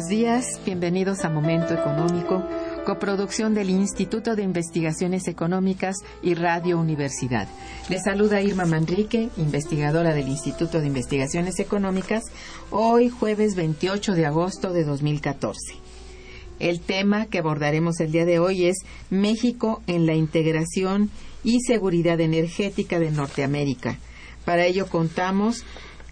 Buenos días, bienvenidos a Momento Económico, coproducción del Instituto de Investigaciones Económicas y Radio Universidad. Les saluda Irma Manrique, investigadora del Instituto de Investigaciones Económicas, hoy jueves 28 de agosto de 2014. El tema que abordaremos el día de hoy es México en la integración y seguridad energética de Norteamérica. Para ello contamos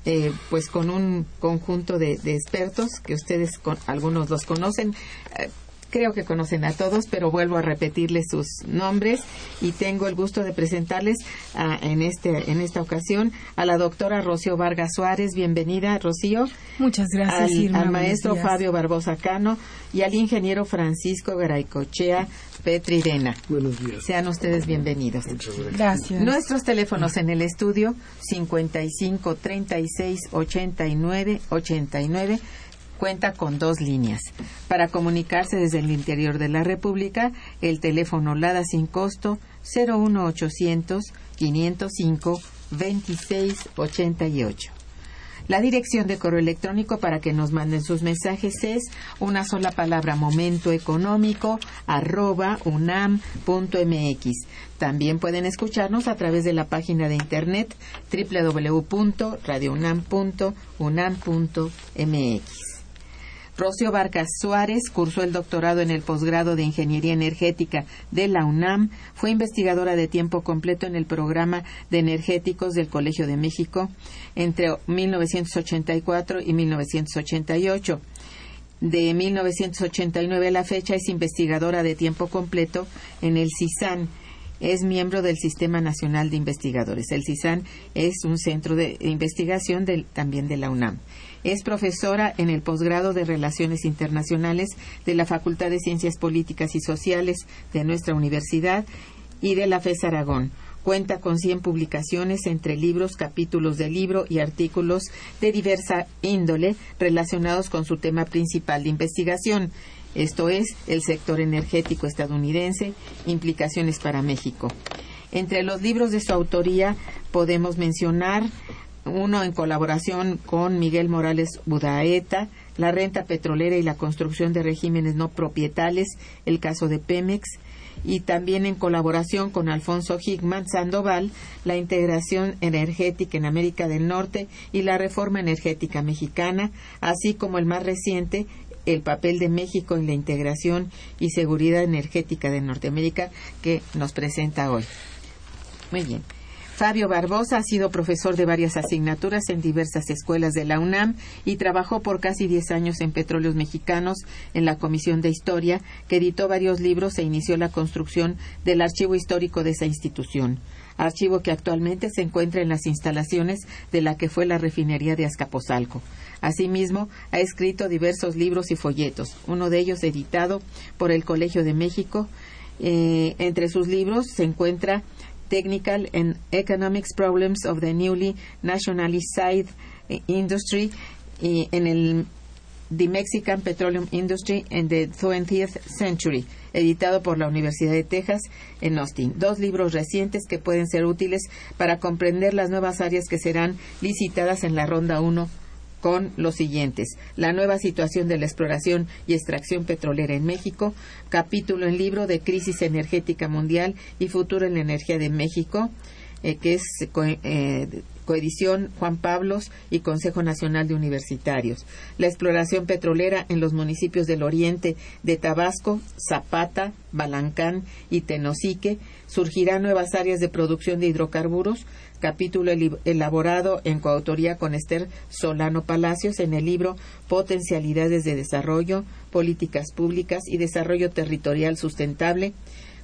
eh, pues con un conjunto de, de expertos que ustedes con, algunos los conocen. Eh, creo que conocen a todos, pero vuelvo a repetirles sus nombres y tengo el gusto de presentarles a, en, este, en esta ocasión a la doctora Rocío Vargas Suárez. Bienvenida, Rocío. Muchas gracias, Al, Irma, al maestro. Fabio Barbosa Cano y al ingeniero Francisco Garaycochea Petrirena. Buenos días. Sean ustedes bienvenidos. Gracias. Nuestros teléfonos en el estudio 55 36 89 89 cuenta con dos líneas. Para comunicarse desde el interior de la República, el teléfono LADA sin costo 01800 505 2688. La dirección de correo electrónico para que nos manden sus mensajes es una sola palabra momento económico arroba unam.mx. También pueden escucharnos a través de la página de internet www.radiounam.unam.mx. Rocio Vargas Suárez cursó el doctorado en el posgrado de Ingeniería Energética de la UNAM, fue investigadora de tiempo completo en el programa de energéticos del Colegio de México entre 1984 y 1988. De 1989 a la fecha es investigadora de tiempo completo en el CISAN. Es miembro del Sistema Nacional de Investigadores. El CISAN es un centro de investigación también de la UNAM. Es profesora en el posgrado de Relaciones Internacionales de la Facultad de Ciencias Políticas y Sociales de nuestra universidad y de la FES Aragón. Cuenta con 100 publicaciones entre libros, capítulos de libro y artículos de diversa índole relacionados con su tema principal de investigación. Esto es el sector energético estadounidense, implicaciones para México. Entre los libros de su autoría podemos mencionar uno en colaboración con Miguel Morales Budaeta, La renta petrolera y la construcción de regímenes no propietales, el caso de Pemex, y también en colaboración con Alfonso Hickman Sandoval, la integración energética en América del Norte y la reforma energética mexicana, así como el más reciente, el papel de México en la integración y seguridad energética de Norteamérica que nos presenta hoy. Muy bien. Fabio Barbosa ha sido profesor de varias asignaturas en diversas escuelas de la UNAM y trabajó por casi 10 años en Petróleos Mexicanos en la Comisión de Historia, que editó varios libros e inició la construcción del archivo histórico de esa institución archivo que actualmente se encuentra en las instalaciones de la que fue la refinería de Azcapotzalco. Asimismo, ha escrito diversos libros y folletos, uno de ellos editado por el Colegio de México. Eh, entre sus libros se encuentra Technical and Economics Problems of the Newly Nationalized Industry en el The Mexican Petroleum Industry in the 20th Century, editado por la Universidad de Texas en Austin. Dos libros recientes que pueden ser útiles para comprender las nuevas áreas que serán licitadas en la Ronda 1 con los siguientes. La nueva situación de la exploración y extracción petrolera en México, capítulo en libro de crisis energética mundial y futuro en la energía de México, eh, que es eh, coedición Juan Pablos y Consejo Nacional de Universitarios. La exploración petrolera en los municipios del oriente de Tabasco, Zapata, Balancán y Tenosique. Surgirán nuevas áreas de producción de hidrocarburos capítulo elaborado en coautoría con Esther Solano Palacios en el libro Potencialidades de Desarrollo, Políticas Públicas y Desarrollo Territorial Sustentable,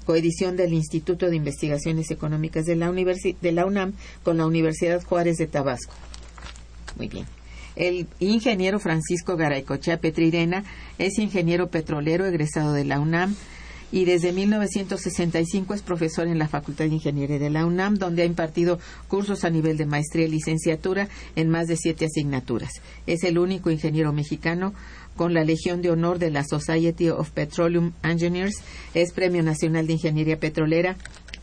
coedición del Instituto de Investigaciones Económicas de la, de la UNAM con la Universidad Juárez de Tabasco. Muy bien. El ingeniero Francisco Garaycochea Petrirena es ingeniero petrolero egresado de la UNAM, y desde 1965 es profesor en la Facultad de Ingeniería de la UNAM, donde ha impartido cursos a nivel de maestría y licenciatura en más de siete asignaturas. Es el único ingeniero mexicano con la Legión de Honor de la Society of Petroleum Engineers, es Premio Nacional de Ingeniería Petrolera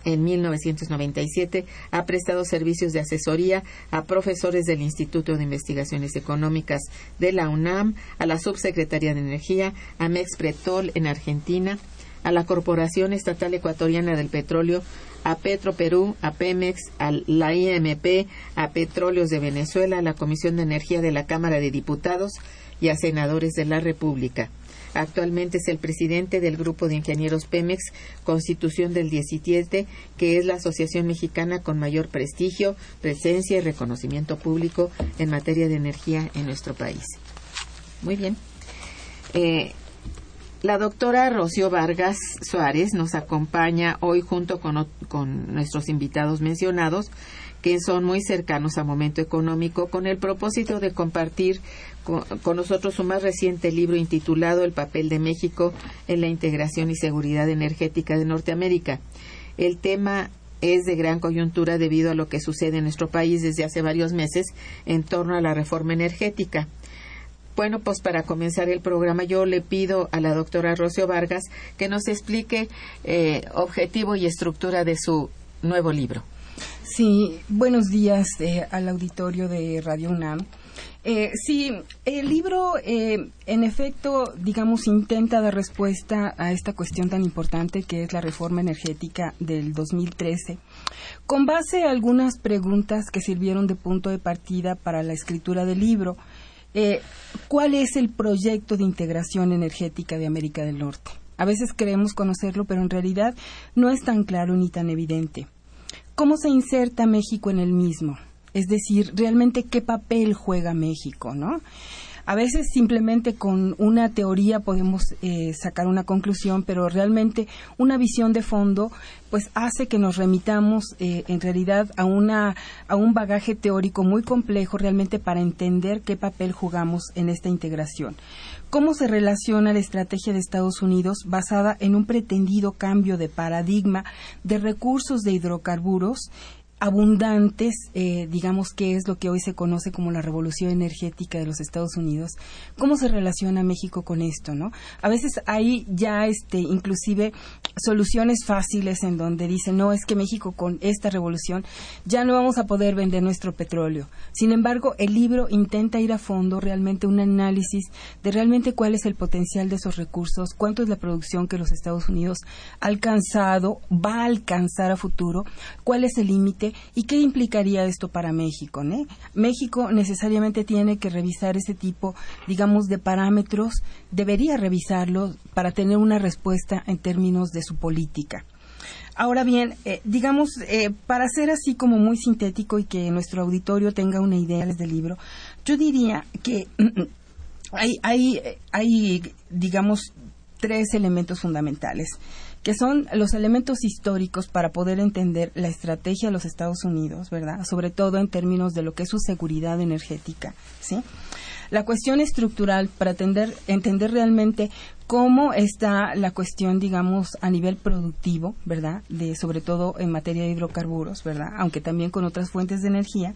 en 1997 ha prestado servicios de asesoría a profesores del Instituto de Investigaciones Económicas de la UNAM, a la Subsecretaría de Energía, a Mexpretol en Argentina, a la Corporación Estatal Ecuatoriana del Petróleo, a Petro Perú, a Pemex, a la IMP, a Petróleos de Venezuela, a la Comisión de Energía de la Cámara de Diputados y a senadores de la República. Actualmente es el presidente del Grupo de Ingenieros Pemex, Constitución del 17, que es la asociación mexicana con mayor prestigio, presencia y reconocimiento público en materia de energía en nuestro país. Muy bien. Eh, la doctora Rocío Vargas Suárez nos acompaña hoy junto con, nuestros invitados mencionados, que son muy cercanos a Momento Económico, con el propósito de compartir con, con, nosotros su más reciente libro intitulado El papel de México en la integración y seguridad energética de Norteamérica. El tema es de gran coyuntura debido a lo que sucede en nuestro país desde hace varios meses en torno a la reforma energética. Bueno, pues para comenzar el programa yo le pido a la doctora Rocio Vargas que nos explique eh, objetivo y estructura de su nuevo libro. Sí, buenos días eh, al auditorio de Radio UNAM. Eh, sí, el libro, en efecto, digamos, intenta dar respuesta a esta cuestión tan importante que es la reforma energética del 2013, con base a algunas preguntas que sirvieron de punto de partida para la escritura del libro. Eh, ¿cuál es el proyecto de integración energética de América del Norte? A veces creemos conocerlo, pero en realidad no es tan claro ni tan evidente. ¿Cómo se inserta México en el mismo? Es decir, realmente qué papel juega México, ¿no? A veces simplemente con una teoría podemos eh, sacar una conclusión, pero realmente una visión de fondo pues hace que nos remitamos eh, en realidad a, una, a un bagaje teórico muy complejo realmente para entender qué papel jugamos en esta integración. ¿Cómo se relaciona la estrategia de Estados Unidos basada en un pretendido cambio de paradigma de recursos de hidrocarburos abundantes, eh, digamos que es lo que hoy se conoce como la revolución energética de los Estados Unidos. ¿Cómo se relaciona México con esto, no? A veces hay ya, este, inclusive soluciones fáciles en donde dicen no es que México con esta revolución ya no vamos a poder vender nuestro petróleo. Sin embargo, el libro intenta ir a fondo realmente un análisis de realmente cuál es el potencial de esos recursos, cuánto es la producción que los Estados Unidos ha alcanzado, va a alcanzar a futuro, cuál es el límite y qué implicaría esto para México. México necesariamente tiene que revisar ese tipo, digamos, de parámetros, debería revisarlos para tener una respuesta en términos de su política. Ahora bien, eh, digamos, eh, para ser así como muy sintético y que nuestro auditorio tenga una idea del libro, yo diría que hay, hay, hay, digamos, tres elementos fundamentales que son los elementos históricos para poder entender la estrategia de los Estados Unidos, ¿verdad? Sobre todo en términos de lo que es su seguridad energética, ¿sí? La cuestión estructural para entender, entender realmente cómo está la cuestión, digamos, a nivel productivo, ¿verdad? De, sobre todo en materia de hidrocarburos, ¿verdad? Aunque también con otras fuentes de energía,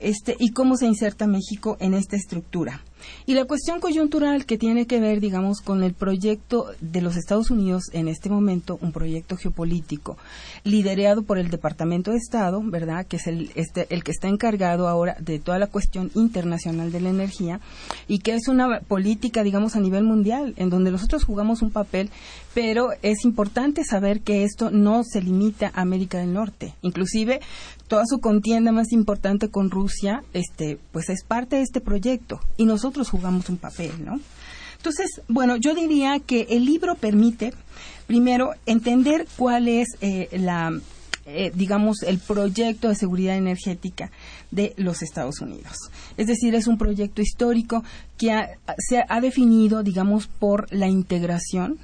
este, y cómo se inserta México en esta estructura. Y la cuestión coyuntural que tiene que ver, digamos, con el proyecto de los Estados Unidos en este momento, un proyecto geopolítico liderado por el Departamento de Estado, ¿verdad? Que es el, este, el que está encargado ahora de toda la cuestión internacional de la energía y que es una política, digamos, a nivel mundial, en donde nosotros jugamos un papel, pero es importante saber que esto no se limita a América del Norte. Inclusive, toda su contienda más importante con Rusia, este, pues es parte de este proyecto y nosotros jugamos un papel, ¿no? Entonces, bueno, yo diría que el libro permite, primero, entender cuál es eh, la, eh, digamos, el proyecto de seguridad energética de los Estados Unidos. Es decir, es un proyecto histórico que se ha definido, digamos, por la integración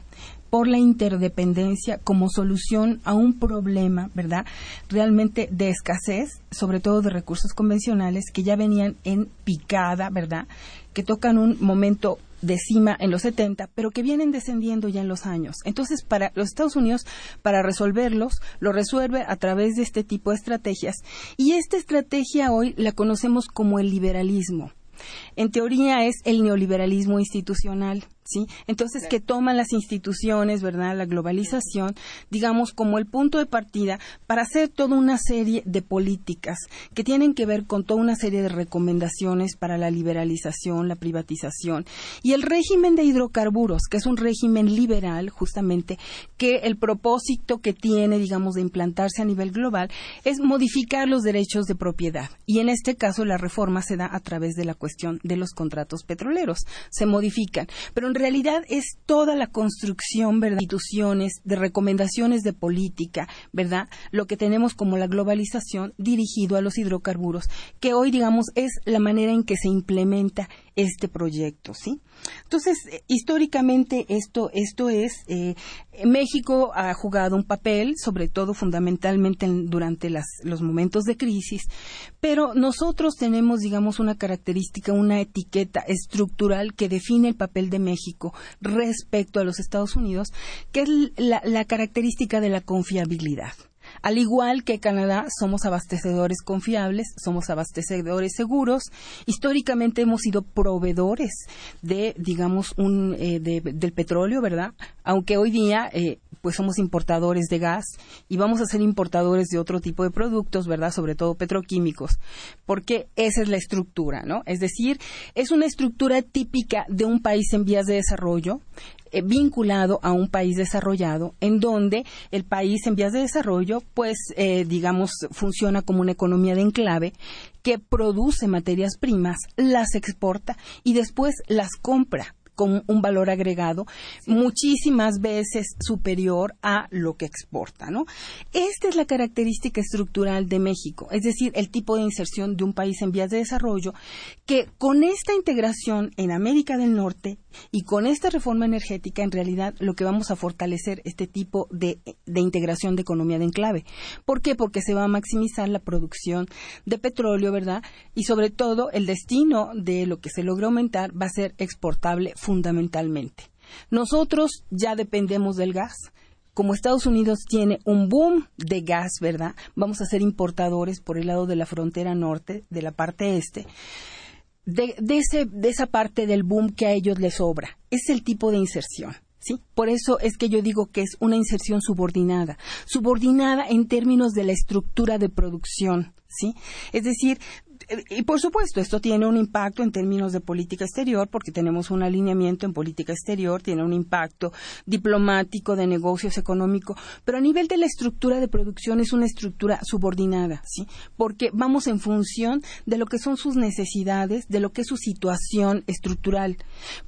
por la interdependencia como solución a un problema, ¿verdad? Realmente de escasez, sobre todo de recursos convencionales que ya venían en picada, ¿verdad? Que tocan un momento de cima en los 70, pero que vienen descendiendo ya en los años. Entonces, para los Estados Unidos, para resolverlos, lo resuelve a través de este tipo de estrategias. Y esta estrategia hoy la conocemos como el liberalismo. En teoría es el neoliberalismo institucional. ¿Sí? Entonces, que toman las instituciones, ¿verdad? La globalización, digamos, como el punto de partida para hacer toda una serie de políticas que tienen que ver con toda una serie de recomendaciones para la liberalización, la privatización y el régimen de hidrocarburos, que es un régimen liberal, justamente, que el propósito que tiene, digamos, de implantarse a nivel global es modificar los derechos de propiedad. Y en este caso, la reforma se da a través de la cuestión de los contratos petroleros. Se modifican. Pero en realidad es toda la construcción. De instituciones, de recomendaciones de política, ¿verdad? Lo que tenemos como la globalización dirigido a los hidrocarburos, que hoy, digamos, es la manera en que se implementa este proyecto, ¿sí? Entonces, eh, históricamente esto, esto es, eh, México ha jugado un papel, sobre todo fundamentalmente durante los momentos de crisis, pero nosotros tenemos, digamos, una característica, una etiqueta estructural que define el papel de México respecto a los Estados Unidos, que es la característica de la confiabilidad. Al igual que Canadá, somos abastecedores confiables, somos abastecedores seguros. Históricamente hemos sido proveedores de, digamos, un, eh, del petróleo, ¿verdad? Aunque hoy día, eh, pues somos importadores de gas y vamos a ser importadores de otro tipo de productos, ¿verdad? Sobre todo petroquímicos, porque esa es la estructura, ¿no? Es decir, es una estructura típica de un país en vías de desarrollo eh, vinculado a un país desarrollado, en donde el país en vías de desarrollo, pues, eh, digamos, funciona como una economía de enclave que produce materias primas, las exporta y después las compra con un valor agregado muchísimas veces superior a lo que exporta, ¿no? Esta es la característica estructural de México, es decir, el tipo de inserción de un país en vías de desarrollo que con esta integración en América del Norte y con esta reforma energética en realidad lo que vamos a fortalecer este tipo de, de integración de economía de enclave. ¿Por qué? Porque se va a maximizar la producción de petróleo, ¿verdad? Y sobre todo el destino de lo que se logra aumentar va a ser exportable fundamentalmente. Nosotros ya dependemos del gas, como Estados Unidos tiene un boom de gas, ¿verdad? Vamos a ser importadores por el lado de la frontera norte, de la parte este. De, ese, de esa parte del boom que a ellos les sobra. Es el tipo de inserción. ¿Sí? Por eso es que yo digo que es una inserción subordinada, subordinada en términos de la estructura de producción, ¿sí? Es decir, y por supuesto, esto tiene un impacto en términos de política exterior, porque tenemos un alineamiento en política exterior, tiene un impacto diplomático, de negocios, económico, pero a nivel de la estructura de producción es una estructura subordinada, ¿sí? Porque vamos en función de lo que son sus necesidades, de lo que es su situación estructural.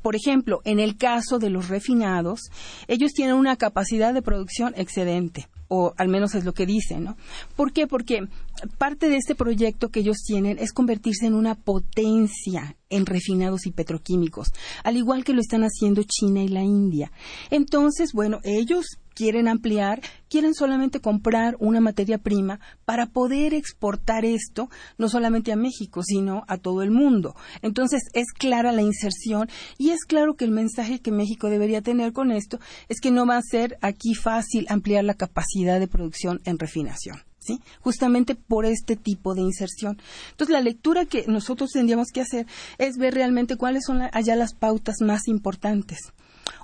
Por ejemplo, en el caso de los refinados, ellos tienen una capacidad de producción excedente o al menos es lo que dicen, ¿no? ¿Por qué? Porque parte de este proyecto que ellos tienen es convertirse en una potencia en refinados y petroquímicos, al igual que lo están haciendo China y la India. Entonces, bueno, ellos quieren ampliar, quieren solamente comprar una materia prima para poder exportar esto no solamente a México, sino a todo el mundo. Entonces, es clara la inserción y es claro que el mensaje que México debería tener con esto es que no va a ser aquí fácil ampliar la capacidad de producción en refinación. ¿Sí? Justamente por este tipo de inserción. Entonces, la lectura que nosotros tendríamos que hacer es ver realmente cuáles son allá las pautas más importantes.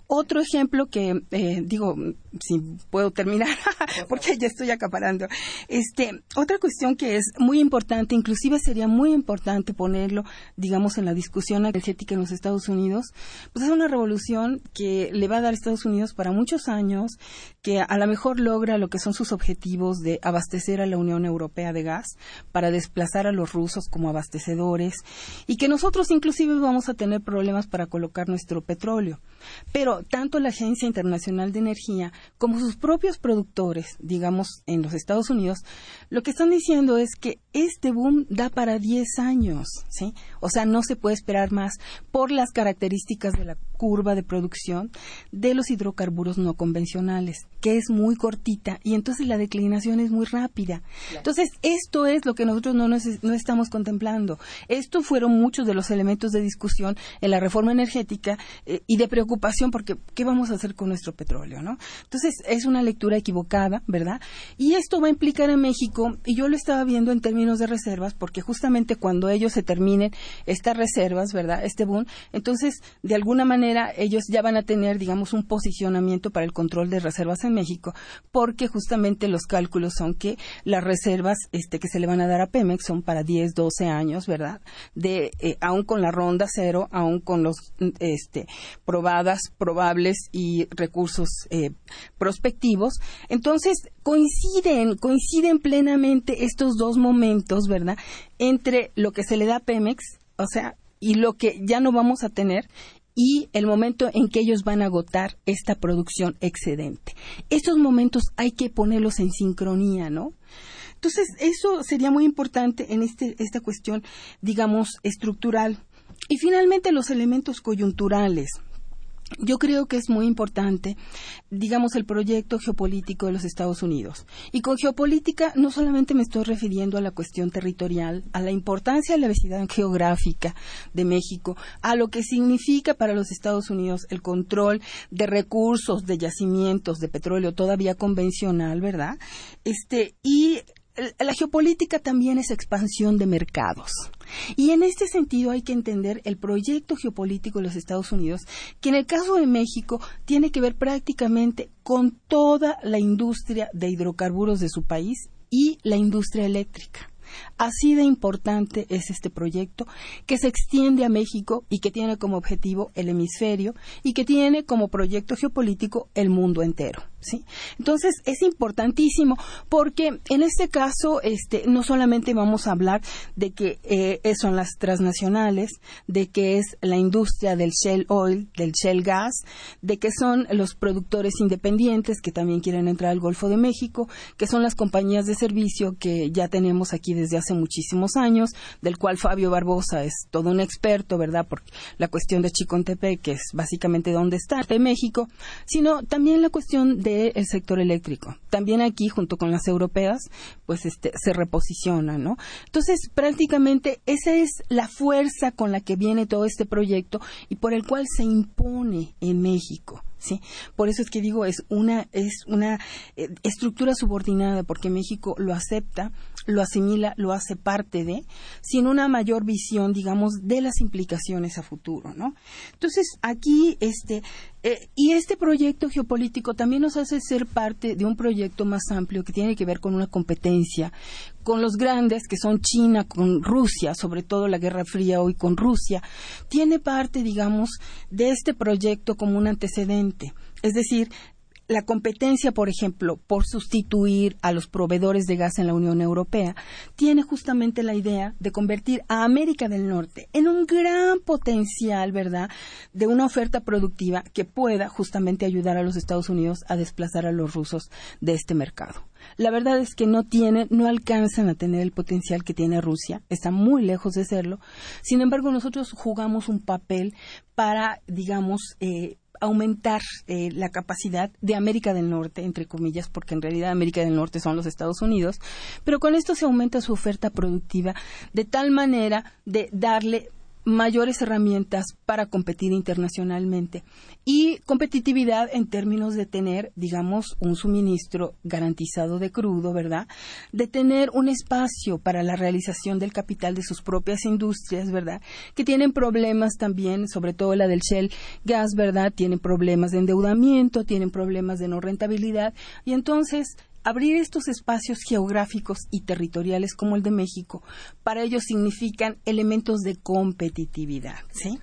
Otro ejemplo que, eh, digo, si puedo terminar, porque ya estoy acaparando. Este, otra cuestión que es muy importante, inclusive sería muy importante ponerlo, digamos, en la discusión energética en los Estados Unidos, pues es una revolución que le va a dar a Estados Unidos para muchos años, que a lo mejor logra lo que son sus objetivos de abastecer a la Unión Europea de gas, para desplazar a los rusos como abastecedores, y que nosotros inclusive vamos a tener problemas para colocar nuestro petróleo. Pero tanto la Agencia Internacional de Energía como sus propios productores, digamos, en los Estados Unidos, lo que están diciendo es que este boom da para 10 años, ¿sí? O sea, no se puede esperar más por las características de la curva de producción de los hidrocarburos no convencionales, que es muy cortita y entonces la declinación es muy rápida. Entonces, esto es lo que nosotros no, no estamos contemplando. Estos fueron muchos de los elementos de discusión en la reforma energética eh, y de preocupación porque ¿qué vamos a hacer con nuestro petróleo, no? Entonces, es una lectura equivocada, ¿verdad? Y esto va a implicar a México, y yo lo estaba viendo en términos de reservas, porque justamente cuando ellos se terminen estas reservas, ¿verdad? Este boom, entonces, de alguna manera ellos ya van a tener, digamos, un posicionamiento para el control de reservas en México, porque justamente los cálculos son que las reservas este, que se le van a dar a Pemex son para 10, 12 años, ¿verdad? De, eh, aún con la ronda cero, aún con los este, probadas, probables y recursos eh, prospectivos. Entonces, coinciden, coinciden plenamente estos dos momentos, ¿verdad? Entre lo que se le da a Pemex, o sea, y lo que ya no vamos a tener y el momento en que ellos van a agotar esta producción excedente. Estos momentos hay que ponerlos en sincronía, ¿no? Entonces, eso sería muy importante en este, esta cuestión, digamos, estructural. Y finalmente, los elementos coyunturales yo creo que es muy importante, digamos, el proyecto geopolítico de los Estados Unidos. Y con geopolítica no solamente me estoy refiriendo a la cuestión territorial, a la importancia de la vecindad geográfica de México, a lo que significa para los Estados Unidos el control de recursos, de yacimientos, de petróleo todavía convencional, ¿verdad? Este, y la geopolítica también es expansión de mercados. Y en este sentido hay que entender el proyecto geopolítico de los Estados Unidos, que en el caso de México tiene que ver prácticamente con toda la industria de hidrocarburos de su país y la industria eléctrica. Así de importante es este proyecto que se extiende a México y que tiene como objetivo el hemisferio y que tiene como proyecto geopolítico el mundo entero. ¿Sí? Entonces es importantísimo porque en este caso este, no solamente vamos a hablar de que eh, son las transnacionales, de que es la industria del shell oil, del shell gas, de que son los productores independientes que también quieren entrar al Golfo de México, que son las compañías de servicio que ya tenemos aquí desde hace muchísimos años, del cual Fabio Barbosa es todo un experto, ¿verdad? Porque la cuestión de Chicontepec, que es básicamente dónde está de México, sino también la cuestión de del sector eléctrico. También aquí, junto con las europeas, pues este, se reposicionan, ¿no? Entonces, prácticamente esa es la fuerza con la que viene todo este proyecto y por el cual se impone en México. ¿sí? Por eso es que digo, es una, es una eh, estructura subordinada, porque México lo acepta, lo asimila, lo hace parte de, sin una mayor visión, digamos, de las implicaciones a futuro, ¿no? Entonces, aquí, este, eh, y este proyecto geopolítico también nos hace ser parte de un proyecto más amplio que tiene que ver con una competencia con los grandes, que son China, con Rusia, sobre todo la Guerra Fría hoy con Rusia, tiene parte, digamos, de este proyecto como un antecedente. Es decir, la competencia, por ejemplo, por sustituir a los proveedores de gas en la Unión Europea, tiene justamente la idea de convertir a América del Norte en un gran potencial, ¿verdad?, de una oferta productiva que pueda justamente ayudar a los Estados Unidos a desplazar a los rusos de este mercado. La verdad es que no tienen, no alcanzan a tener el potencial que tiene Rusia, está muy lejos de serlo. Sin embargo, nosotros jugamos un papel para, digamos, eh, aumentar eh, la capacidad de América del Norte, entre comillas, porque en realidad América del Norte son los Estados Unidos, pero con esto se aumenta su oferta productiva de tal manera de darle mayores herramientas para competir internacionalmente y competitividad en términos de tener, digamos, un suministro garantizado de crudo, ¿verdad? De tener un espacio para la realización del capital de sus propias industrias, ¿verdad? Que tienen problemas también, sobre todo la del Shell Gas, ¿verdad? Tienen problemas de endeudamiento, tienen problemas de no rentabilidad y entonces abrir estos espacios geográficos y territoriales como el de México, para ellos significan elementos de competitividad, ¿sí?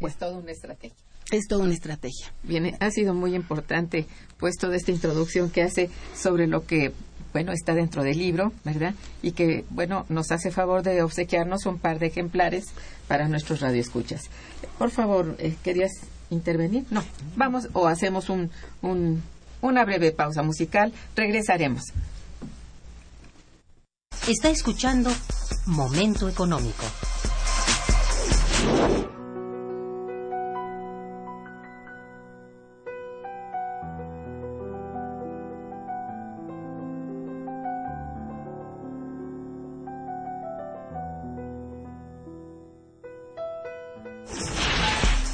es toda una estrategia. Es toda una estrategia. Bien, ha sido muy importante pues toda esta introducción que hace sobre lo que bueno, está dentro del libro, ¿verdad? Y que, bueno, nos hace favor de obsequiarnos un par de ejemplares para nuestros radioescuchas. Por favor, eh, ¿querías intervenir? No, vamos o hacemos un, un una breve pausa musical. Regresaremos. Está escuchando Momento Económico.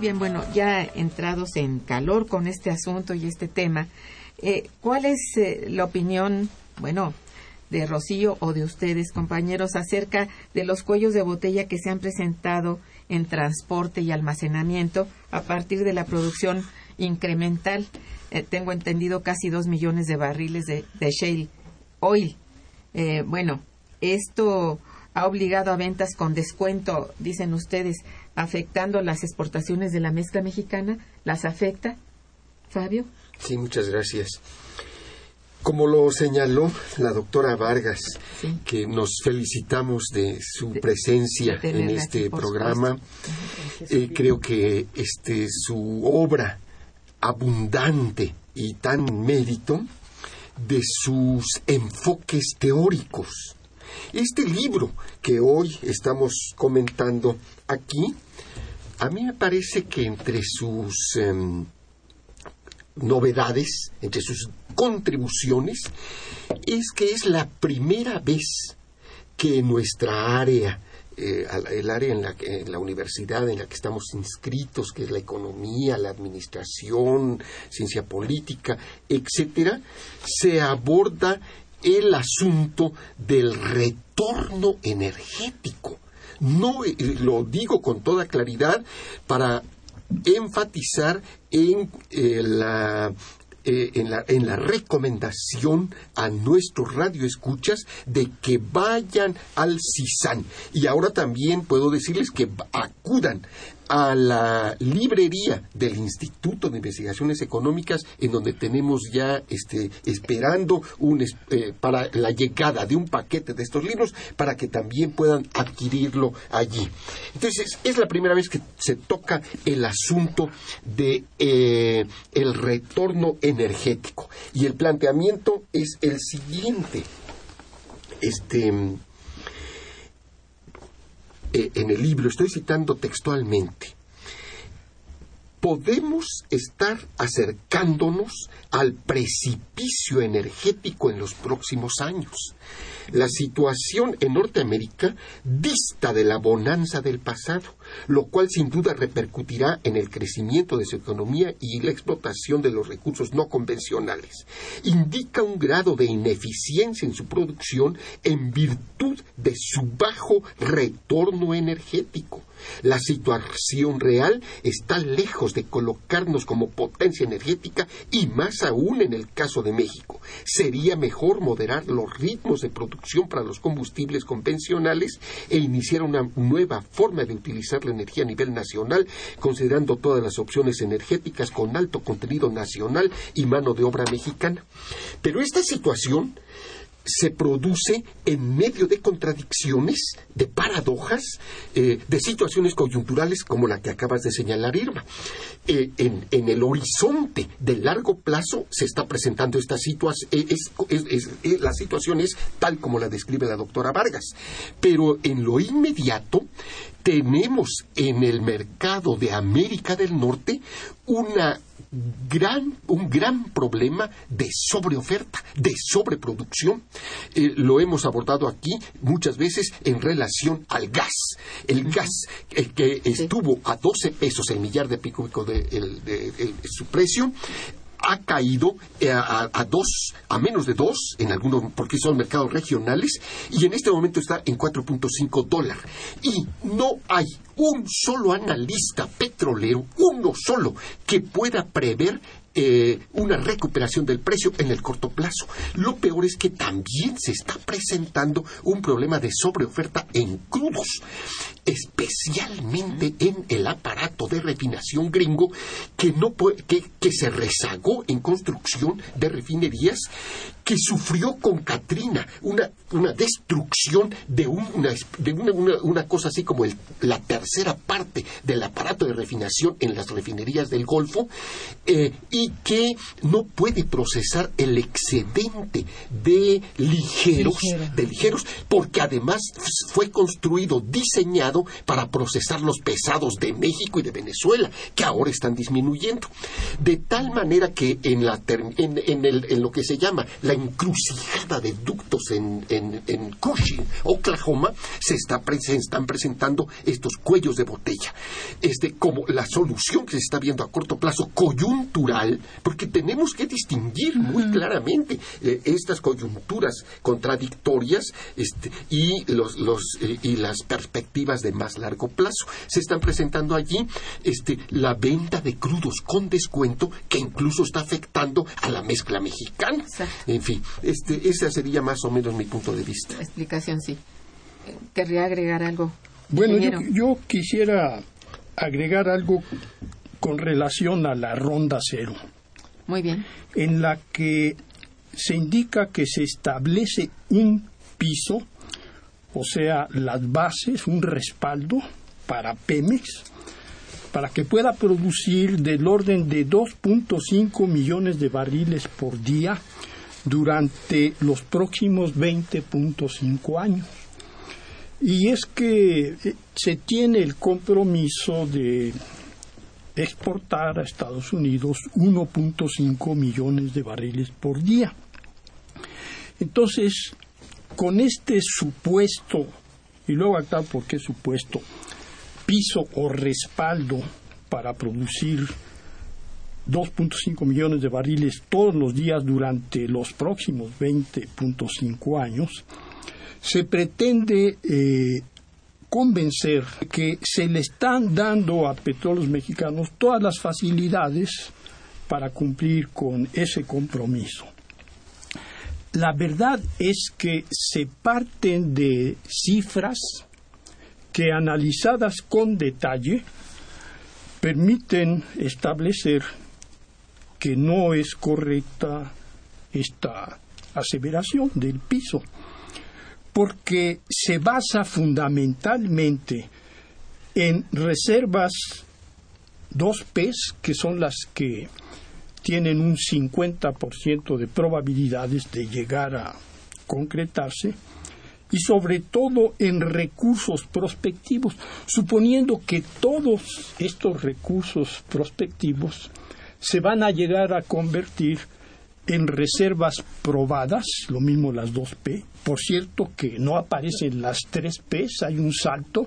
Bien, bueno, ya entrados en calor con este asunto y este tema, eh, ¿cuál es eh, la opinión, bueno, de Rocío o de ustedes, compañeros, acerca de los cuellos de botella que se han presentado en transporte y almacenamiento a partir de la producción incremental? Eh, tengo entendido casi dos millones de barriles de, de shale oil. bueno, esto ha obligado a ventas con descuento, dicen ustedes, afectando las exportaciones de la mezcla mexicana? ¿Las afecta? Fabio. Sí, muchas gracias. Como lo señaló la doctora Vargas, que nos felicitamos de su presencia en este programa, eh, creo que este, su obra abundante y tan mérito de sus enfoques teóricos. Este libro que hoy estamos comentando aquí, a mí me parece que entre sus em, novedades, entre sus contribuciones, es que es la primera vez que nuestra área, eh, el área en la, en la universidad en la que estamos inscritos, que es la economía, la administración, ciencia política, etcétera, se aborda el asunto del retorno energético. No eh, lo digo con toda claridad para enfatizar en eh, la eh, en, la, en, la, recomendación a nuestros radioescuchas de que vayan al CISAN. Y ahora también puedo decirles que acudan a la librería del Instituto de Investigaciones Económicas, en donde tenemos ya este, esperando un, eh, para la llegada de un paquete de estos libros para que también puedan adquirirlo allí. Entonces, es la primera vez que se toca el asunto de eh, el retorno energético. Y el planteamiento es el siguiente. Este, eh, en el libro, estoy citando textualmente, podemos estar acercándonos al precipicio energético en los próximos años. La situación en Norteamérica dista de la bonanza del pasado, lo cual sin duda repercutirá en el crecimiento de su economía y la explotación de los recursos no convencionales. Indica un grado de ineficiencia en su producción en virtud de su bajo retorno energético. La situación real está lejos de colocarnos como potencia energética y más aún en el caso de México. Sería mejor moderar los ritmos de producción para los combustibles convencionales e iniciar una nueva forma de utilizar la energía a nivel nacional, considerando todas las opciones energéticas con alto contenido nacional y mano de obra mexicana. Pero esta situación se produce en medio de contradicciones, de paradojas, eh, de situaciones coyunturales como la que acabas de señalar, Irma. Eh, en, el horizonte de largo plazo se está presentando esta situación, eh, la situación es tal como la describe la doctora Vargas, pero en lo inmediato tenemos en el mercado de América del Norte una gran, un gran problema de sobreoferta, de sobreproducción. Eh, lo hemos abordado aquí muchas veces en relación al gas. El gas eh, que estuvo a 12 pesos el millar de pico de, de su precio, ha caído eh, a, dos, a menos de dos, en algunos, porque son mercados regionales, y en este momento está en 4.5 dólares. Y no hay un solo analista petrolero, uno solo, que pueda prever eh, una recuperación del precio en el corto plazo. Lo peor es que también se está presentando un problema de sobreoferta en crudos, especialmente en el aparato de refinación gringo que, no que, que se rezagó en construcción de refinerías que sufrió con Katrina una, una destrucción de, una, de una, una, cosa así como la tercera parte del aparato de refinación en las refinerías del Golfo eh, y que no puede procesar el excedente de ligeros, de ligeros, porque además fue construido, diseñado para procesar los pesados de México y de Venezuela, que ahora están disminuyendo. De tal manera que en, la, en, en, el, en lo que se llama la encrucijada de ductos en, en, Cushing, Oklahoma, se, está, están presentando estos cuellos de botella. Este, como la solución que se está viendo a corto plazo coyuntural, porque tenemos que distinguir muy claramente eh, estas coyunturas contradictorias este, y, los, los, eh, y las perspectivas de más largo plazo. Se están presentando allí este, la venta de crudos con descuento que incluso está afectando a la mezcla mexicana. En fin, este, ese sería más o menos mi punto de vista. explicación, sí. querría agregar algo. Bueno, yo, yo quisiera agregar algo con relación a la ronda cero, Muy bien. en la que se indica que se establece un piso, o sea, las bases, un respaldo para Pemex, para que pueda producir del orden de 2.5 millones de barriles por día durante los próximos 20.5 años. Y es que eh, se tiene el compromiso de exportar a Estados Unidos 1.5 millones de barriles por día. Entonces, con este supuesto, y luego acá por qué supuesto, piso o respaldo para producir 2.5 millones de barriles todos los días durante los próximos 20.5 años, se pretende eh, convencer que se le están dando a petróleos mexicanos todas las facilidades para cumplir con ese compromiso. La verdad es que se parten de cifras que analizadas con detalle permiten establecer que no es correcta esta aseveración del piso, porque se basa fundamentalmente en reservas 2P, que son las que tienen un 50% de probabilidades de llegar a concretarse, y sobre todo en recursos prospectivos, suponiendo que todos estos recursos prospectivos se van a llegar a convertir en reservas probadas, lo mismo las 2P. Por cierto que no aparecen las 3P, hay un salto,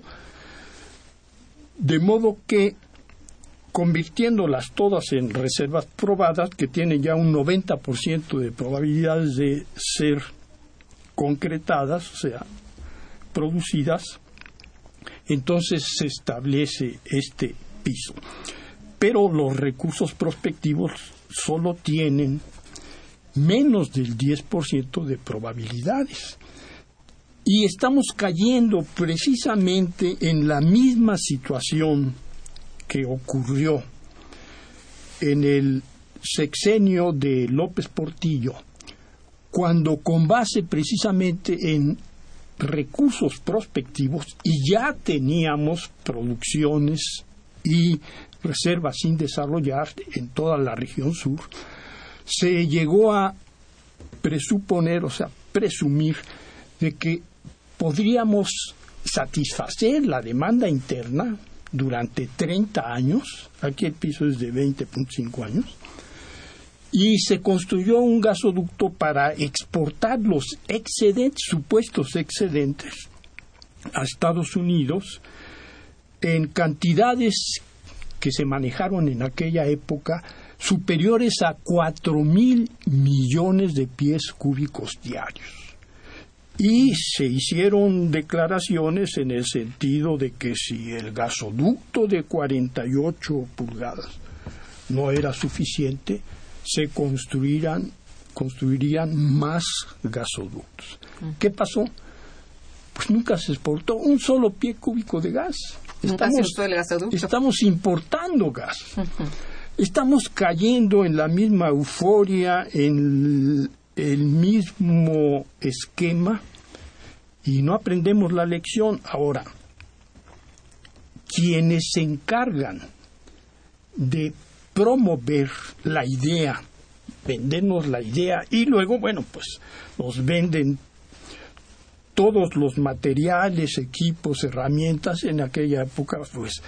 de modo que convirtiéndolas todas en reservas probadas, que tienen ya un 90% de probabilidades de ser concretadas, o sea, producidas, entonces se establece este piso. Pero los recursos prospectivos solo tienen menos del 10% de probabilidades. Y estamos cayendo precisamente en la misma situación que ocurrió en el sexenio de López Portillo, cuando con base precisamente en recursos prospectivos y ya teníamos producciones y reservas sin desarrollar en toda la región sur, se llegó a presuponer, o sea, presumir de que podríamos satisfacer la demanda interna durante 30 años, aquí el piso es de 20.5 años, y se construyó un gasoducto para exportar los excedentes, supuestos excedentes, a Estados Unidos en cantidades que se manejaron en aquella época superiores a cuatro mil millones de pies cúbicos diarios. Y se hicieron declaraciones en el sentido de que si el gasoducto de 48 pulgadas no era suficiente, se construirán, construirían más gasoductos. ¿Qué pasó? Pues nunca se exportó un solo pie cúbico de gas. Nunca se usó el gasoducto. estamos importando gas. Estamos cayendo en la misma euforia, en el mismo esquema y no aprendemos la lección. Ahora, quienes se encargan de promover la idea, vendernos la idea y luego, bueno, pues nos venden todos los materiales, equipos, herramientas en aquella época, pues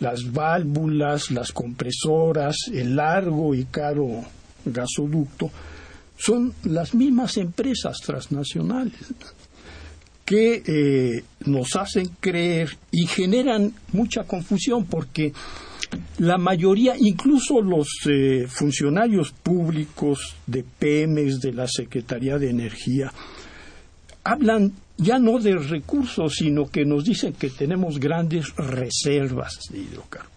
las válvulas, las compresoras, el largo y caro gasoducto, son las mismas empresas transnacionales que eh, nos hacen creer y generan mucha confusión porque la mayoría, incluso los eh, funcionarios públicos de Pemex, de la Secretaría de Energía, hablan ya no de recursos, sino que nos dicen que tenemos grandes reservas de hidrocarburos.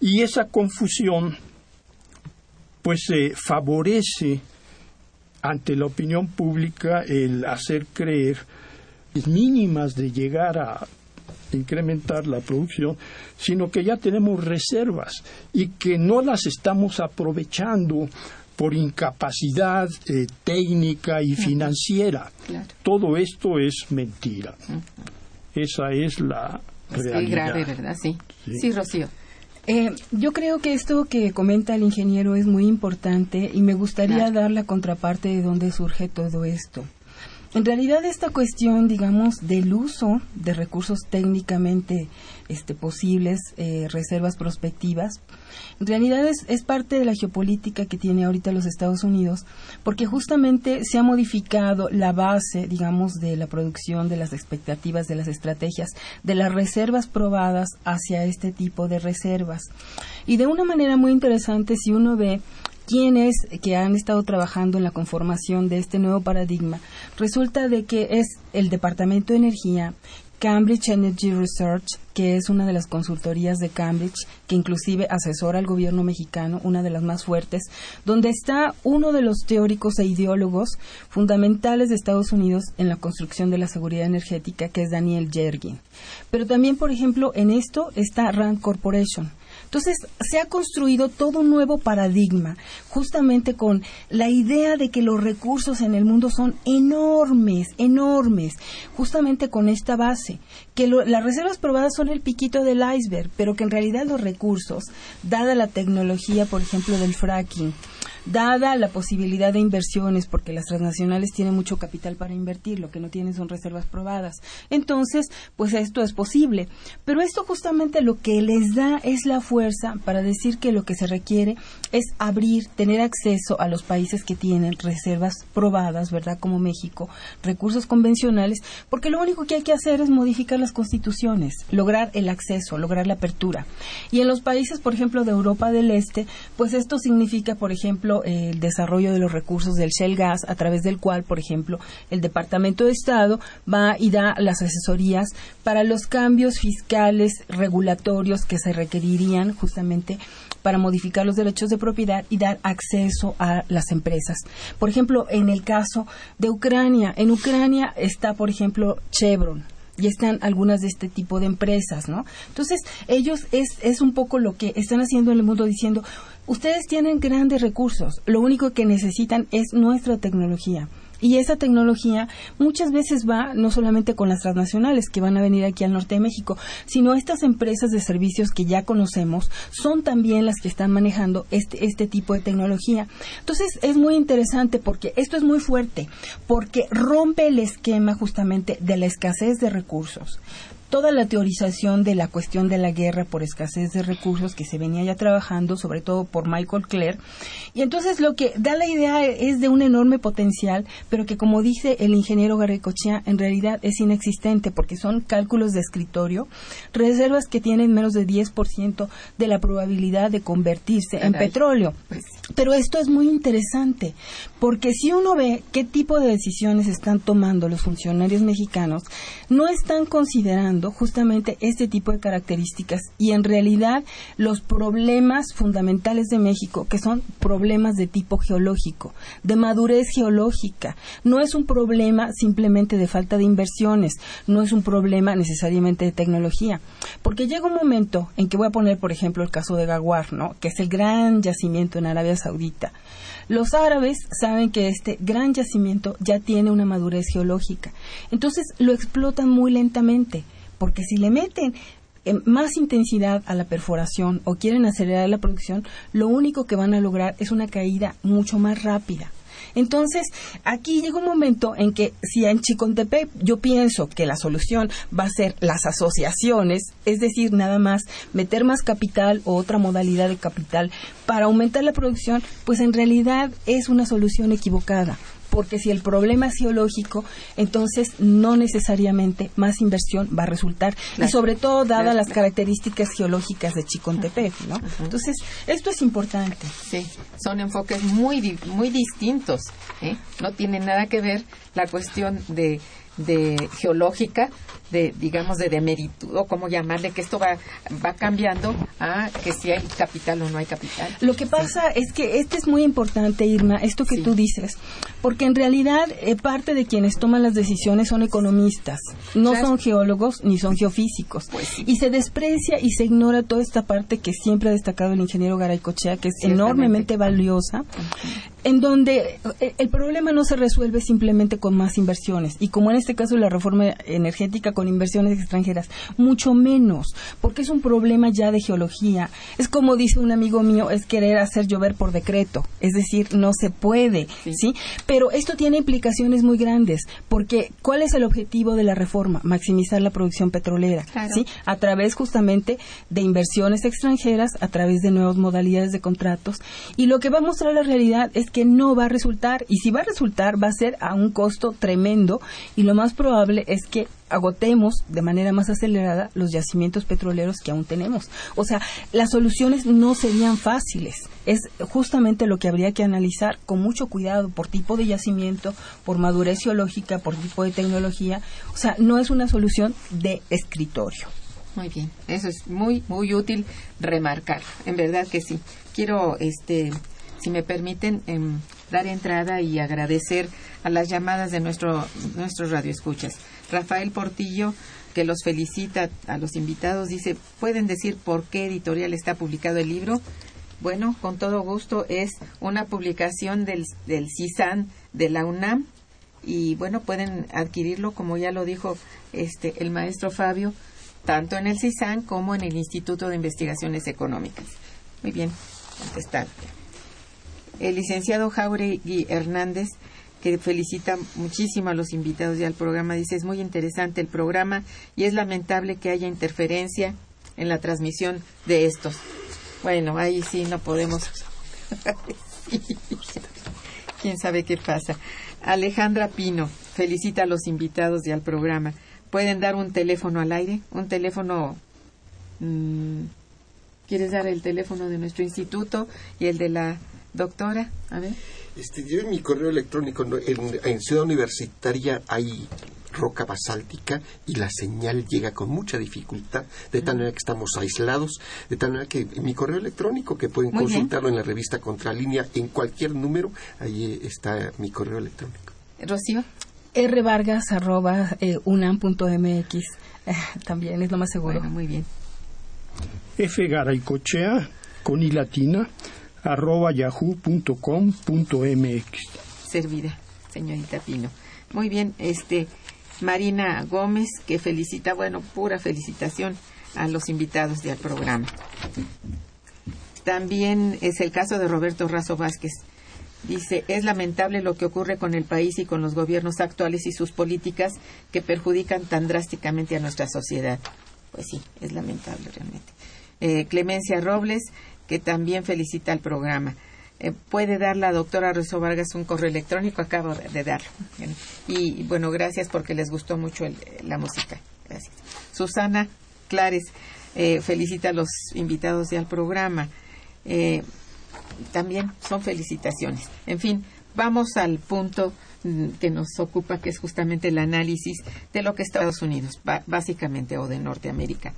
Y esa confusión, pues, eh, favorece ante la opinión pública el hacer creer mínimas de llegar a incrementar la producción, sino que ya tenemos reservas y que no las estamos aprovechando por incapacidad eh, técnica y financiera. Todo esto es mentira. Esa es la realidad. grave, ¿verdad? Sí. Sí, Rocío. Eh, yo creo que esto que comenta el ingeniero es muy importante y me gustaría dar la contraparte de dónde surge todo esto. En realidad esta cuestión, digamos, del uso de recursos técnicamente este, posibles, eh, reservas prospectivas, en realidad es, es, parte de la geopolítica que tiene ahorita los Estados Unidos, porque justamente se ha modificado la base, digamos, de la producción, de las expectativas, de las estrategias, de las reservas probadas hacia este tipo de reservas. Y de una manera muy interesante, si uno ve quienes que han estado trabajando en la conformación de este nuevo paradigma, resulta de que es el Departamento de Energía, Cambridge Energy Research, que es una de las consultorías de Cambridge, que inclusive asesora al gobierno mexicano, una de las más fuertes, donde está uno de los teóricos e ideólogos fundamentales de Estados Unidos en la construcción de la seguridad energética, que es Daniel Yergin. Pero también, por ejemplo, en esto está Rand Corporation, entonces, se ha construido todo un nuevo paradigma, justamente con la idea de que los recursos en el mundo son enormes, enormes, justamente con esta base, que las reservas probadas son el piquito del iceberg, pero que en realidad los recursos, dada la tecnología, por ejemplo, del fracking, dada la posibilidad de inversiones, porque las transnacionales tienen mucho capital para invertir, lo que no tienen son reservas probadas. Entonces, pues esto es posible. Pero esto justamente lo que les da es la fuerza para decir que lo que se requiere es abrir, tener acceso a los países que tienen reservas probadas, ¿verdad? Como México, recursos convencionales, porque lo único que hay que hacer es modificar las constituciones, lograr el acceso, lograr la apertura. Y en los países, por ejemplo, de Europa del Este, pues esto significa, por ejemplo, el desarrollo de los recursos del Shell Gas, a través del cual, por ejemplo, el Departamento de Estado va y da las asesorías para los cambios fiscales regulatorios que se requerirían justamente para modificar los derechos de propiedad y dar acceso a las empresas. Por ejemplo, en el caso de Ucrania, en Ucrania está, por ejemplo, Chevron, y están algunas de este tipo de empresas, ¿no? Entonces, ellos es, es un poco lo que están haciendo en el mundo diciendo, ustedes tienen grandes recursos, lo único que necesitan es nuestra tecnología. Y esa tecnología muchas veces va no solamente con las transnacionales que van a venir aquí al norte de México, sino estas empresas de servicios que ya conocemos son también las que están manejando este, este tipo de tecnología. Entonces es muy interesante porque esto es muy fuerte, porque rompe el esquema justamente de la escasez de recursos toda la teorización de la cuestión de la guerra por escasez de recursos que se venía ya trabajando, sobre todo por Michael Clare. Y entonces lo que da la idea es de un enorme potencial, pero que como dice el ingeniero Garricochea, en realidad es inexistente porque son cálculos de escritorio, reservas que tienen menos de 10% de la probabilidad de convertirse en petróleo. Pero esto es muy interesante, porque si uno ve qué tipo de decisiones están tomando los funcionarios mexicanos, no están considerando justamente este tipo de características y en realidad los problemas fundamentales de México, que son problemas de tipo geológico, de madurez geológica. No es un problema simplemente de falta de inversiones, no es un problema necesariamente de tecnología, porque llega un momento en que voy a poner, por ejemplo, el caso de Gawar, ¿no? que es el gran yacimiento en Arabia Saudita. Los árabes saben que este gran yacimiento ya tiene una madurez geológica, entonces lo explotan muy lentamente porque si le meten eh, más intensidad a la perforación o quieren acelerar la producción, lo único que van a lograr es una caída mucho más rápida. Entonces, aquí llega un momento en que si en Chicontepec yo pienso que la solución va a ser las asociaciones, es decir, nada más meter más capital o otra modalidad de capital para aumentar la producción, pues en realidad es una solución equivocada porque si el problema es geológico, entonces no necesariamente más inversión va a resultar, y sobre todo dadas las características geológicas de Chicontepec, ¿no? Entonces, esto es importante. Sí, son enfoques muy, muy distintos, ¿eh? No tiene nada que ver la cuestión de de geológica de digamos de demeritud o como llamarle que esto va va cambiando a que si hay capital o no hay capital. Lo que pasa es que este es muy importante Irma esto que tú dices porque en realidad eh, parte de quienes toman las decisiones son economistas no son geólogos ni son geofísicos. Pues y se desprecia y se ignora toda esta parte que siempre ha destacado el ingeniero Garaycochea que es enormemente valiosa en donde eh, el problema no se resuelve simplemente con más inversiones y como en este caso la reforma energética con inversiones extranjeras, mucho menos, porque es un problema ya de geología. Es como dice un amigo mío, es querer hacer llover por decreto, es decir, no se puede, ¿sí? Pero esto tiene implicaciones muy grandes, porque ¿cuál es el objetivo de la reforma? Maximizar la producción petrolera, ¿sí? A través justamente de inversiones extranjeras, a través de nuevas modalidades de contratos, y lo que va a mostrar la realidad es que no va a resultar, y si va a resultar, va a ser a un costo tremendo, y lo más probable es que agotemos de manera más acelerada los yacimientos petroleros que aún tenemos. O sea, las soluciones no serían fáciles. Es justamente lo que habría que analizar con mucho cuidado por tipo de yacimiento, por madurez geológica, por tipo de tecnología. O sea, no es una solución de escritorio. Muy bien, eso es muy muy útil remarcar. En verdad que sí. Quiero este si me permiten em, dar entrada y agradecer a las llamadas de nuestro nuestros radioescuchas. Rafael Portillo, que los felicita a los invitados, dice, ¿pueden decir por qué editorial está publicado el libro? Bueno, con todo gusto, es una publicación del, del CISAN de la UNAM y bueno, pueden adquirirlo, como ya lo dijo este el maestro Fabio, tanto en el CISAN como en el Instituto de Investigaciones Económicas. Muy bien, contestar. El licenciado Jauregui Hernández que felicita muchísimo a los invitados y al programa. Dice, es muy interesante el programa y es lamentable que haya interferencia en la transmisión de estos. Bueno, ahí sí no podemos. ¿Quién sabe qué pasa? Alejandra Pino felicita a los invitados y al programa. ¿Pueden dar un teléfono al aire? Un teléfono... Mmm, ¿Quieres dar el teléfono de nuestro instituto y el de la doctora? A ver. Este, yo en mi correo electrónico, ¿no? en, en, Ciudad Universitaria hay roca basáltica y la señal llega con mucha dificultad, de tal manera que estamos aislados, de tal manera que mi correo electrónico, que pueden Muy consultarlo en la revista Contralínea, en cualquier número, ahí está mi correo electrónico. Rocío. rvargas arroba eh, unam.mx eh, también es lo más seguro. Bueno, muy bien. F. Garaycochea, con i latina, arroba yahoo.com.mx. Servida, señorita Pino. Muy bien, este Marina Gómez que felicita, bueno, pura felicitación a los invitados del programa. También es el caso de Roberto Razo Vázquez. Dice, es lamentable lo que ocurre con el país y con los gobiernos actuales y sus políticas que perjudican tan drásticamente a nuestra sociedad. Pues sí, es lamentable realmente. Eh, Clemencia Robles, que también felicita al programa. Eh, puede dar la doctora Rosso Vargas un correo electrónico, acabo de darlo. Y bueno, gracias porque les gustó mucho el, la música. Gracias. Susana Clares eh, felicita a los invitados al programa. Eh, también son felicitaciones. En fin, vamos al punto mm, que nos ocupa, que es justamente el análisis de lo que Estados Unidos, básicamente, o de Norteamérica.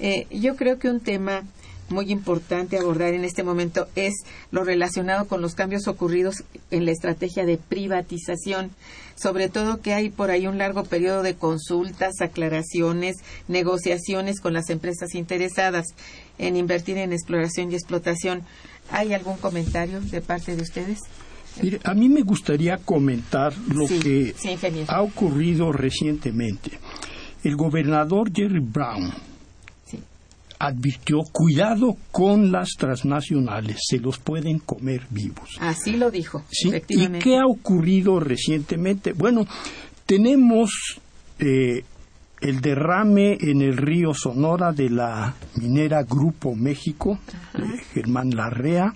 Eh, yo creo que un tema muy importante abordar en este momento es lo relacionado con los cambios ocurridos en la estrategia de privatización, sobre todo que hay por ahí un largo periodo de consultas, aclaraciones, negociaciones con las empresas interesadas en invertir en exploración y explotación. ¿Hay algún comentario de parte de ustedes? Mire, a mí me gustaría comentar lo Sí, que sí, ha ocurrido recientemente. El gobernador Jerry Brown. Advirtió cuidado con las transnacionales, se los pueden comer vivos. Así lo dijo, Sí, ¿Y qué ha ocurrido recientemente? Bueno, tenemos eh, el derrame en el río Sonora de la minera Grupo México, de Germán Larrea.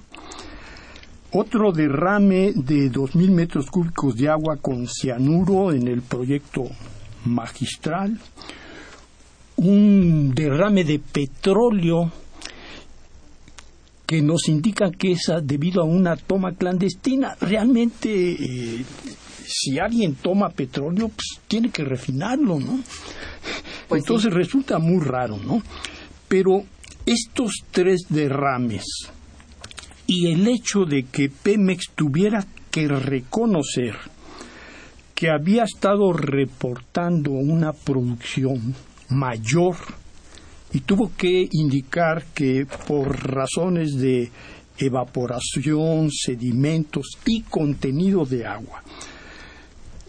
Otro derrame de 2.000 metros cúbicos de agua con cianuro en el proyecto magistral. Un derrame de petróleo que nos indican que es debido a una toma clandestina. Realmente, eh, si alguien toma petróleo, pues tiene que refinarlo, ¿no? Pues Entonces resulta muy raro, ¿no? Pero estos tres derrames y el hecho de que Pemex tuviera que reconocer que había estado reportando una producción mayor y tuvo que indicar que por razones de evaporación, sedimentos y contenido de agua,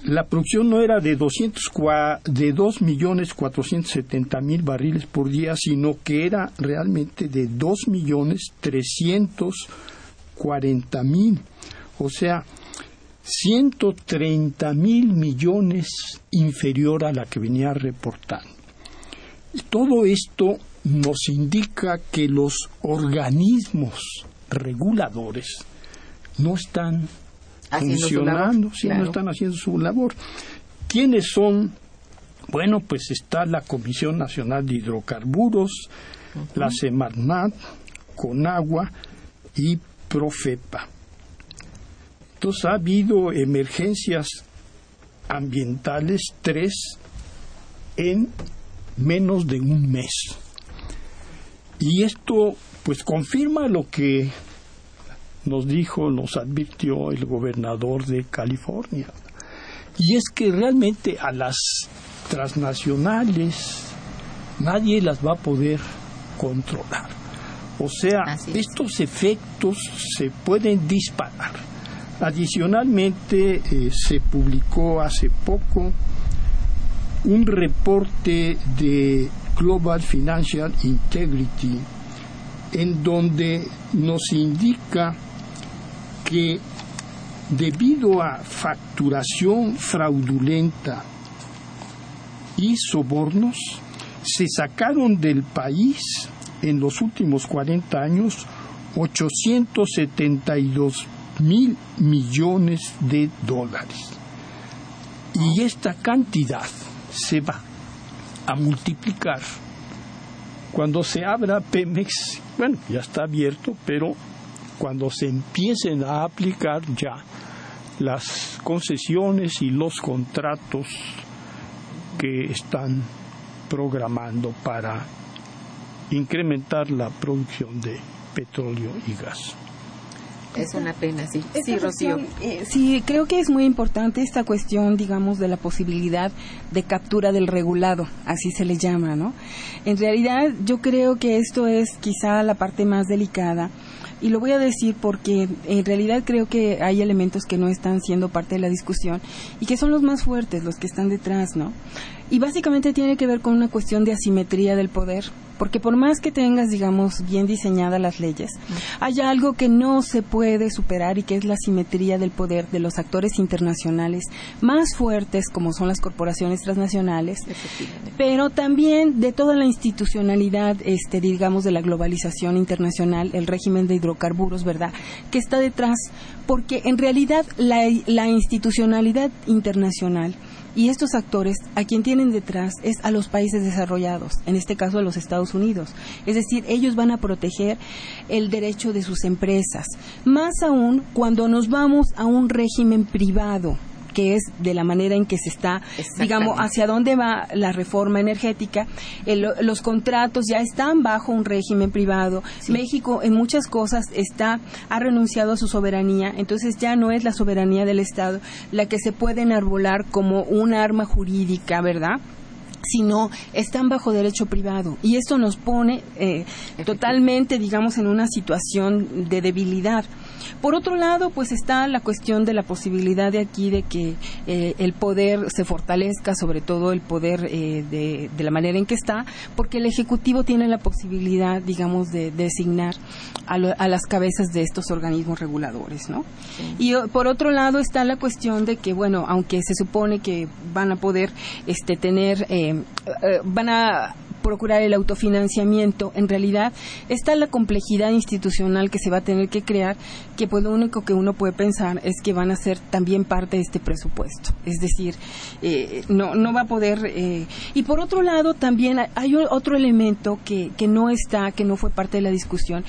la producción no era de 200 cua- de 2.470.000 barriles por día, sino que era realmente de 2.340.000. O sea, 130 mil millones inferior a la que venía reportando. Todo esto nos indica que los organismos reguladores no están Haciendo funcionando, claro. no están haciendo su labor. ¿Quiénes son? Bueno, pues está la Comisión Nacional de Hidrocarburos, la Semarnat, Conagua y Profepa. Entonces ha habido emergencias ambientales tres en menos de un mes. Y esto pues confirma lo que nos dijo, nos advirtió el gobernador de California. Y es que realmente a las transnacionales nadie las va a poder controlar. O sea, es. estos efectos se pueden disparar. Adicionalmente, eh, se publicó hace poco un reporte de Global Financial Integrity en donde nos indica que debido a facturación fraudulenta y sobornos, se sacaron del país en los últimos 40 años 872 mil millones de dólares. Y esta cantidad se va a multiplicar cuando se abra Pemex, bueno, ya está abierto, pero cuando se empiecen a aplicar ya las concesiones y los contratos que están programando para incrementar la producción de petróleo y gas. Es una pena, sí. Esta Sí, Rocío. cuestión, eh, sí, creo que es muy importante esta cuestión, digamos, de la posibilidad de captura del regulado, así se le llama, ¿no? En realidad, yo creo que esto es quizá la parte más delicada. Y lo voy a decir porque en realidad creo que hay elementos que no están siendo parte de la discusión y que son los más fuertes, los que están detrás, ¿no? Y básicamente tiene que ver con una cuestión de asimetría del poder, porque por más que tengas, digamos, bien diseñadas las leyes, hay algo que no se puede superar y que es la asimetría del poder de los actores internacionales más fuertes, como son las corporaciones transnacionales, pero también de toda la institucionalidad, este, digamos, de la globalización internacional, el régimen de hidrocarburos, ¿verdad?, que está detrás, porque en realidad la, la institucionalidad internacional y estos actores a quien tienen detrás es a los países desarrollados, en este caso a los Estados Unidos. Es decir, ellos van a proteger el derecho de sus empresas, más aún cuando nos vamos a un régimen privado que es de la manera en que se está, digamos, hacia dónde va la reforma energética. El- los contratos ya están bajo un régimen privado. México en muchas cosas está ha renunciado a su soberanía, entonces ya no es la soberanía del Estado la que se puede enarbolar como un arma jurídica, ¿verdad? sino están bajo derecho privado y esto nos pone eh, totalmente digamos en una situación de debilidad por otro lado pues está la cuestión de la posibilidad de aquí de que eh, el poder se fortalezca sobre todo el poder eh, de, de la manera en que está porque el ejecutivo tiene la posibilidad digamos de designar a, lo- a las cabezas de estos organismos reguladores no y por otro lado está la cuestión de que bueno aunque se supone que van a poder este tener eh, eh, van a procurar el autofinanciamiento, en realidad está la complejidad institucional que se va a tener que crear, que pues lo único que uno puede pensar es que van a ser también parte de este presupuesto. Es decir, eh, no, no va a poder... eh, y por otro lado también hay- otro elemento que, que no está, que no fue parte de la discusión,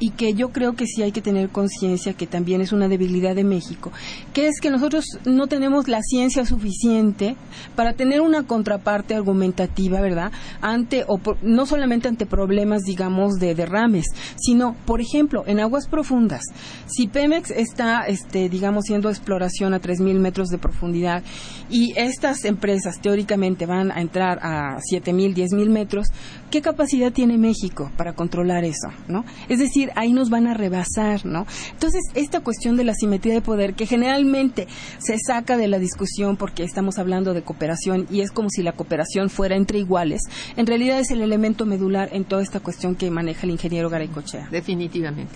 y que yo creo que sí hay que tener conciencia que también es una debilidad de México, que es que nosotros no tenemos la ciencia suficiente para tener una contraparte argumentativa, ¿verdad? Ante o no solamente ante problemas, digamos, de derrames, sino, por ejemplo, en aguas profundas. Si Pemex está, este, digamos, haciendo exploración a 3.000 metros de profundidad y estas empresas teóricamente van a entrar a 7.000, 10.000 metros, ¿qué capacidad tiene México para controlar eso? ¿no? Es decir, ahí nos van a rebasar, ¿no? Entonces, esta cuestión de la simetría de poder, que generalmente se saca de la discusión porque estamos hablando de cooperación y es como si la cooperación fuera entre iguales, en realidad es el elemento medular en toda esta cuestión que maneja el ingeniero Garay Cochea. Definitivamente.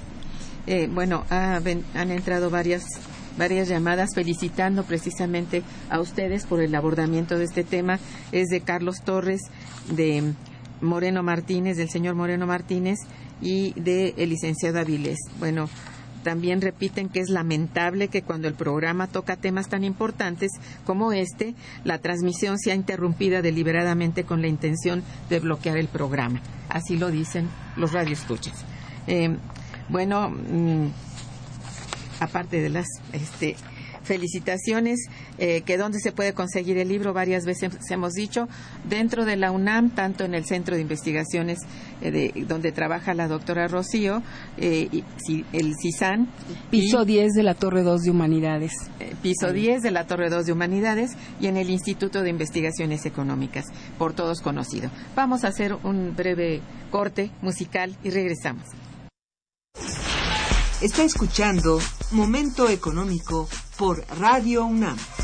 Eh, bueno, han entrado varias varias llamadas felicitando precisamente a ustedes por el abordamiento de este tema. Es de Carlos Torres, de Moreno Martínez, del señor Moreno Martínez y de el licenciado Avilés. Bueno, también repiten que es lamentable que cuando el programa toca temas tan importantes como este, la transmisión sea interrumpida deliberadamente con la intención de bloquear el programa. Así lo dicen los radioescuchas. Eh, bueno, mm, aparte de las este, felicitaciones, eh, que donde se puede conseguir el libro, varias veces hemos dicho, dentro de la UNAM, tanto en el Centro de Investigaciones eh, de, donde trabaja la doctora Rocío, eh, y, el CISAN. Piso 10 de la Torre 2 de Humanidades. piso 10 de la Torre 2 de Humanidades y en el Instituto de Investigaciones Económicas, por todos conocido. Vamos a hacer un breve corte musical y regresamos. Está escuchando Momento Económico por Radio UNAM.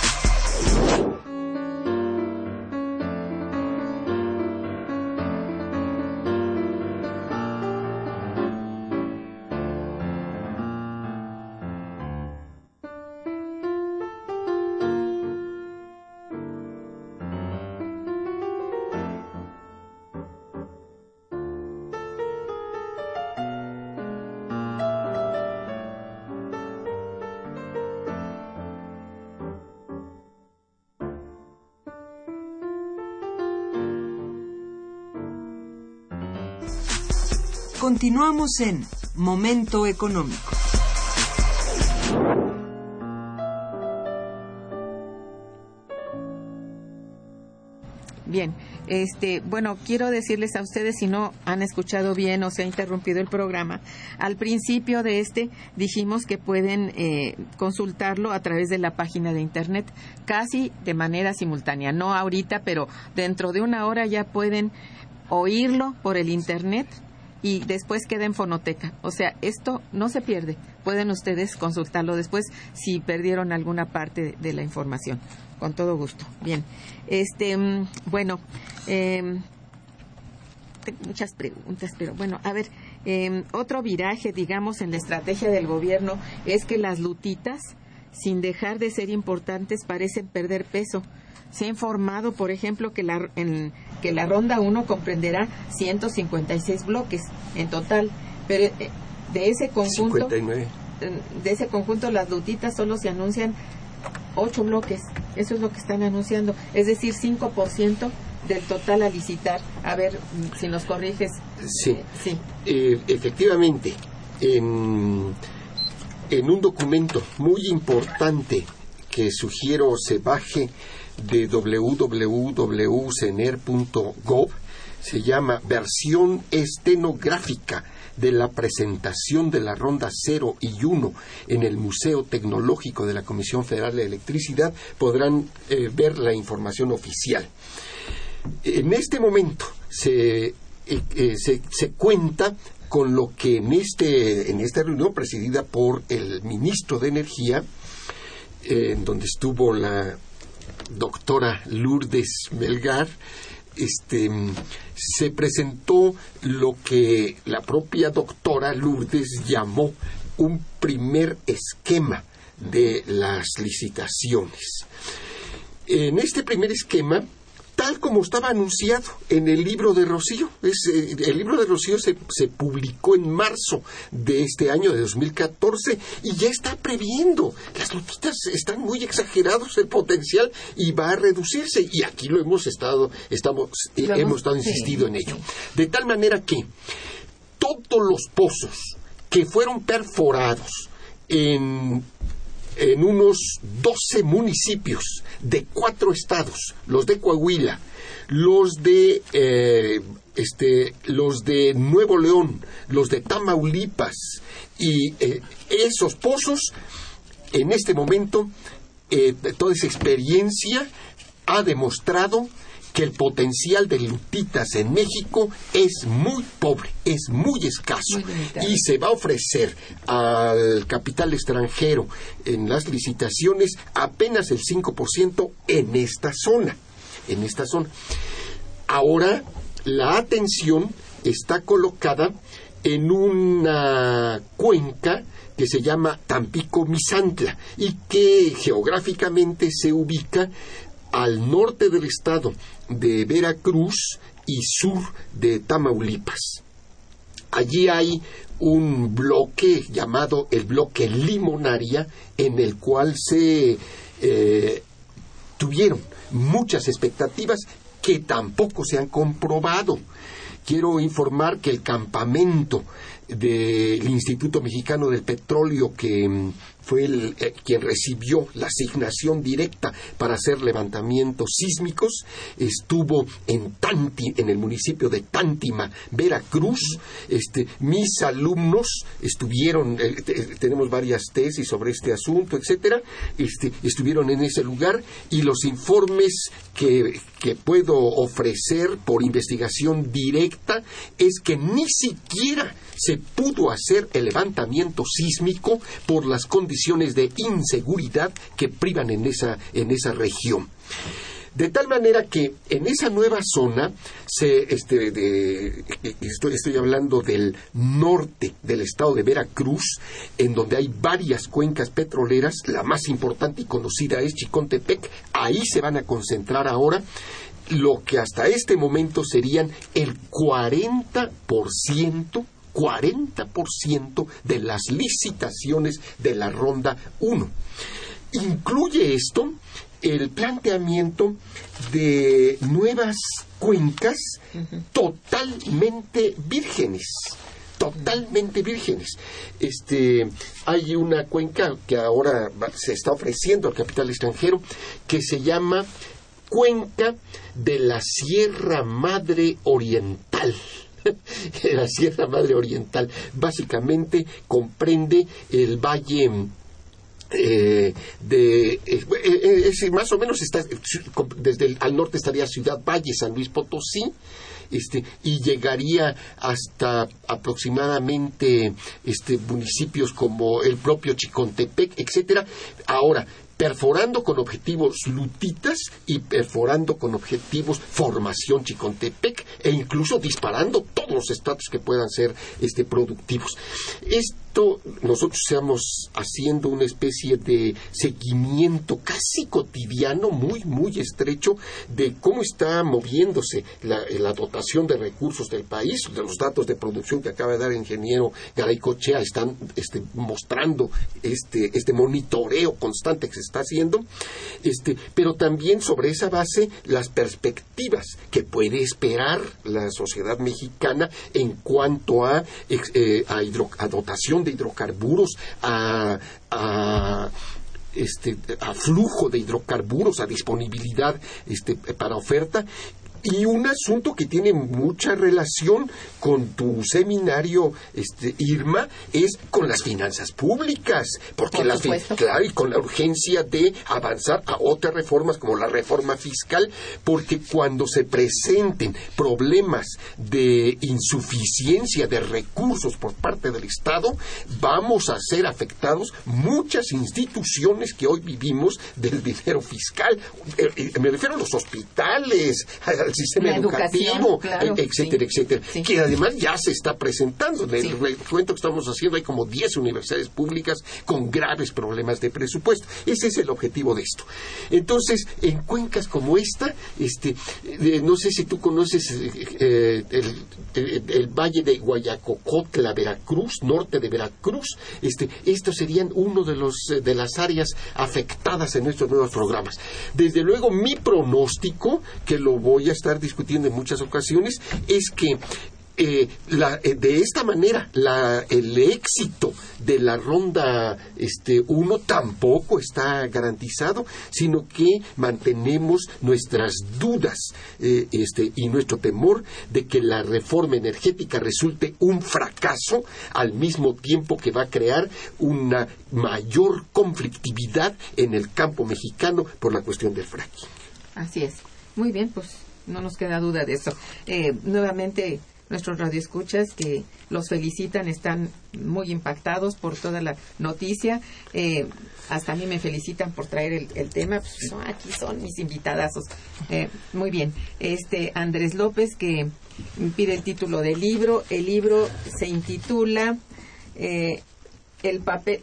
Continuamos en Momento Económico. Bien, este, bueno, quiero decirles a ustedes si no han escuchado bien o se ha interrumpido el programa. Al principio de este dijimos que pueden eh, consultarlo a través de la página de internet casi de manera simultánea, no ahorita, pero dentro de una hora ya pueden oírlo por el internet y después queda en fonoteca. O sea, esto no se pierde. Pueden ustedes consultarlo después si perdieron alguna parte de la información. Con todo gusto. Bien. Este, mm, bueno, em, tengo muchas preguntas, pero bueno, a ver, em, otro viraje, digamos, en la estrategia del gobierno es que las lutitas, sin dejar de ser importantes, parecen perder peso. Se ha informado, por ejemplo, que la, en, que la ronda 1 comprenderá 156 bloques en total, pero eh, de ese conjunto de ese conjunto las lutitas solo se anuncian 8 bloques, eso es lo que están anunciando, es decir, 5% del total a licitar. A ver mm, si nos corriges. Sí, sí. Eh, efectivamente, en, en un documento muy importante que sugiero se baje de www.cener.gov se llama versión estenográfica de la presentación de la ronda 0 y 1 en el Museo Tecnológico de la Comisión Federal de Electricidad podrán eh, ver la información oficial. En este momento se, eh, eh, se, se, cuenta con lo que en, este, en esta reunión presidida por el ministro de Energía, en donde estuvo la doctora Lourdes Melgar, este, se presentó lo que la propia doctora Lourdes llamó un primer esquema de las licitaciones. En este primer esquema, tal como estaba anunciado en el libro de Rocío, es, eh, el libro de Rocío se, se publicó en marzo de este año de 2014 y ya está previendo. Las lotitas están muy exagerados el potencial y va a reducirse. Y aquí lo hemos estado, estamos, eh, hemos estado insistido en ello. De tal manera que todos los pozos que fueron perforados en, en unos 12 municipios de cuatro estados, los de Coahuila, los de eh, este, los de Nuevo León, los de Tamaulipas y eh, esos pozos en este momento eh, toda esa experiencia ha demostrado que el potencial de lutitas en México es muy pobre, es muy escaso Muy y se va a ofrecer al capital extranjero en las licitaciones apenas el 5% en esta zona, en esta zona. Ahora la atención está colocada en una cuenca que se llama Tampico Misantla y que geográficamente se ubica al norte del estado de Veracruz y sur de Tamaulipas. Allí hay un bloque llamado el bloque Limonaria en el cual se eh, tuvieron muchas expectativas que tampoco se han comprobado. Quiero informar que el campamento del Instituto Mexicano del Petróleo, que mm, fue el, eh, quien recibió la asignación directa para hacer levantamientos sísmicos, estuvo en Tanti, en el municipio de Tántima, Veracruz. Este, mis alumnos estuvieron, eh, te- tenemos varias tesis sobre este asunto, etcétera, este, estuvieron en ese lugar y los informes que, que puedo ofrecer por investigación directa es que ni siquiera se pudo hacer el levantamiento sísmico por las de inseguridad que privan en esa, en esa región. De tal manera que en esa nueva zona, se, este, de- estoy, estoy hablando del norte del estado de Veracruz, en donde hay varias cuencas petroleras, la más importante y conocida es Chicontepec, ahí se van a concentrar ahora. Lo que hasta este momento serían el 40%, 40% de las licitaciones de la ronda 1. Incluye esto el planteamiento de nuevas cuencas totalmente vírgenes totalmente vírgenes. Este, hay una cuenca que ahora se está ofreciendo al capital extranjero que se llama Cuenca de la Sierra Madre Oriental. la Sierra Madre Oriental básicamente comprende el valle eh, de eh, eh, es- más o menos está desde el, al norte estaría Ciudad Valle, San Luis Potosí, este, y llegaría hasta aproximadamente este, municipios como el propio Chicontepec, etcétera. Ahora, perforando con objetivos lutitas y perforando con objetivos formación Chicontepec e incluso disparando todos los estratos que puedan ser este, productivos. Esto nosotros estamos haciendo una especie de seguimiento casi cotidiano, muy, muy estrecho, de cómo está moviéndose la, la dotación de recursos del país. De los datos de producción que acaba de dar el ingeniero Garay Cochea están este, mostrando este, este monitoreo constante que se está haciendo, este, pero también sobre esa base las perspectivas que puede esperar la sociedad mexicana en cuanto a, eh, a dotación de hidrocarburos, a, a este, a flujo de hidrocarburos, a disponibilidad este, para oferta. Y un asunto que tiene mucha relación con tu seminario, este, Irma, es con las finanzas públicas, porque Por las claro, y con la urgencia de avanzar a otras reformas como la reforma fiscal, porque cuando se presenten problemas de insuficiencia de recursos por parte del Estado, vamos a ser afectados muchas instituciones que hoy vivimos del dinero fiscal. Eh, eh, Me refiero a los hospitales, a al sistema educativo, claro, e- etcétera, sí, etcétera, sí. que además ya se está presentando. En el recuento que estamos haciendo hay como 10 universidades públicas con graves problemas de presupuesto. Ese es el objetivo de esto. Entonces, en cuencas como esta, este, eh, no sé si tú conoces eh, eh, el, el- el valle de Guayacocotla, Veracruz, norte de Veracruz, este, estos serían uno de los de las áreas afectadas en estos nuevos programas. Desde luego, mi pronóstico, que lo voy a estar discutiendo en muchas ocasiones, es que eh, la- eh, de esta manera la- el éxito de la ronda este 1 tampoco está garantizado, sino que mantenemos nuestras dudas eh, este, y nuestro temor de que la reforma energética resulte un fracaso al mismo tiempo que va a crear una mayor conflictividad en el campo mexicano por la cuestión del fracking. Así es. Muy bien, pues no nos queda duda de eso. Eh, nuevamente, nuestros radioescuchas que los felicitan están muy impactados por toda la noticia. Eh, hasta a mí me felicitan por traer el, tema. Pues, aquí son mis invitadazos. Eh, muy bien. Este Andrés López que pide el título del libro. El libro se intitula eh, El papel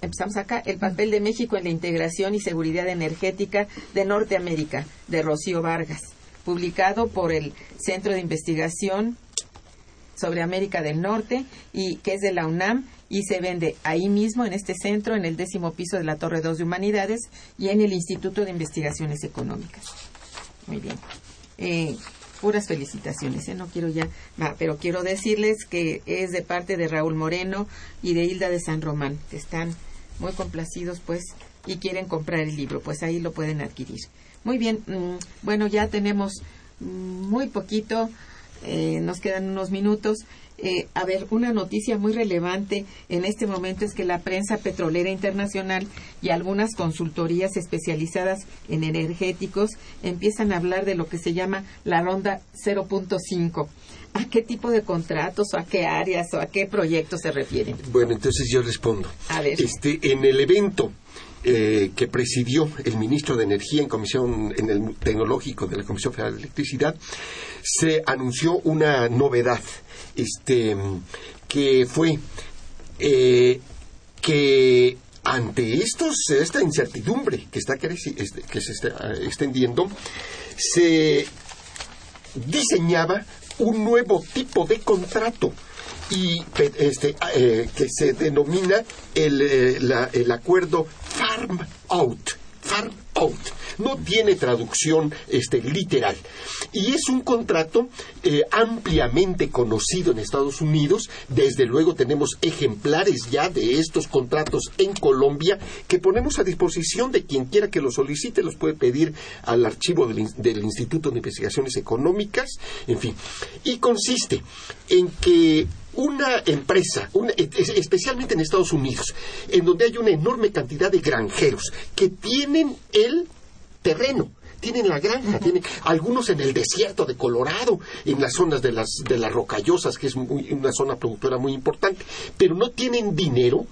empezamos acá, el papel de México en la integración y seguridad energética de Norteamérica, de Rocío Vargas, publicado por el Centro de Investigación sobre América del Norte y que es de la UNAM y se vende ahí mismo en este centro en el décimo piso de la Torre 2 de Humanidades y en el Instituto de Investigaciones Económicas. Muy bien. Eh, puras felicitaciones, ¿eh? no quiero ya, va, pero quiero decirles que es de parte de Raúl Moreno y de Hilda de San Román, que están muy complacidos pues y quieren comprar el libro, pues ahí lo pueden adquirir. Muy bien, mm, bueno, ya tenemos mm, muy poquito, eh, nos quedan unos minutos. Eh, a ver, una noticia muy relevante en este momento es que la prensa petrolera internacional y algunas consultorías especializadas en energéticos empiezan a hablar de lo que se llama la ronda 0.5. ¿A qué tipo de contratos o a qué áreas o a qué proyectos se refieren? Bueno, entonces yo respondo. A ver. Este, en el evento eh, que presidió el ministro de Energía en comisión en el tecnológico de la Comisión Federal de Electricidad, se anunció una novedad, este, que fue eh, que ante estos, esta incertidumbre que está este, que se está eh, extendiendo, se diseñaba un nuevo tipo de contrato y pe- este eh, que se denomina el, eh, la- el acuerdo farm out farm out. No tiene traducción este literal. Y es un contrato eh, ampliamente conocido en Estados Unidos. Desde luego tenemos ejemplares ya de estos contratos en Colombia que ponemos a disposición de quien quiera que los solicite. Los puede pedir al archivo del Instituto de Investigaciones Económicas en fin. Y consiste en que una empresa, una- es- especialmente en Estados Unidos, en donde hay una enorme cantidad de granjeros que tienen el terreno, tienen la granja, tienen algunos en el desierto de Colorado, en las zonas de las de las rocallosas, que es muy- una zona productora muy importante, pero no tienen dinero,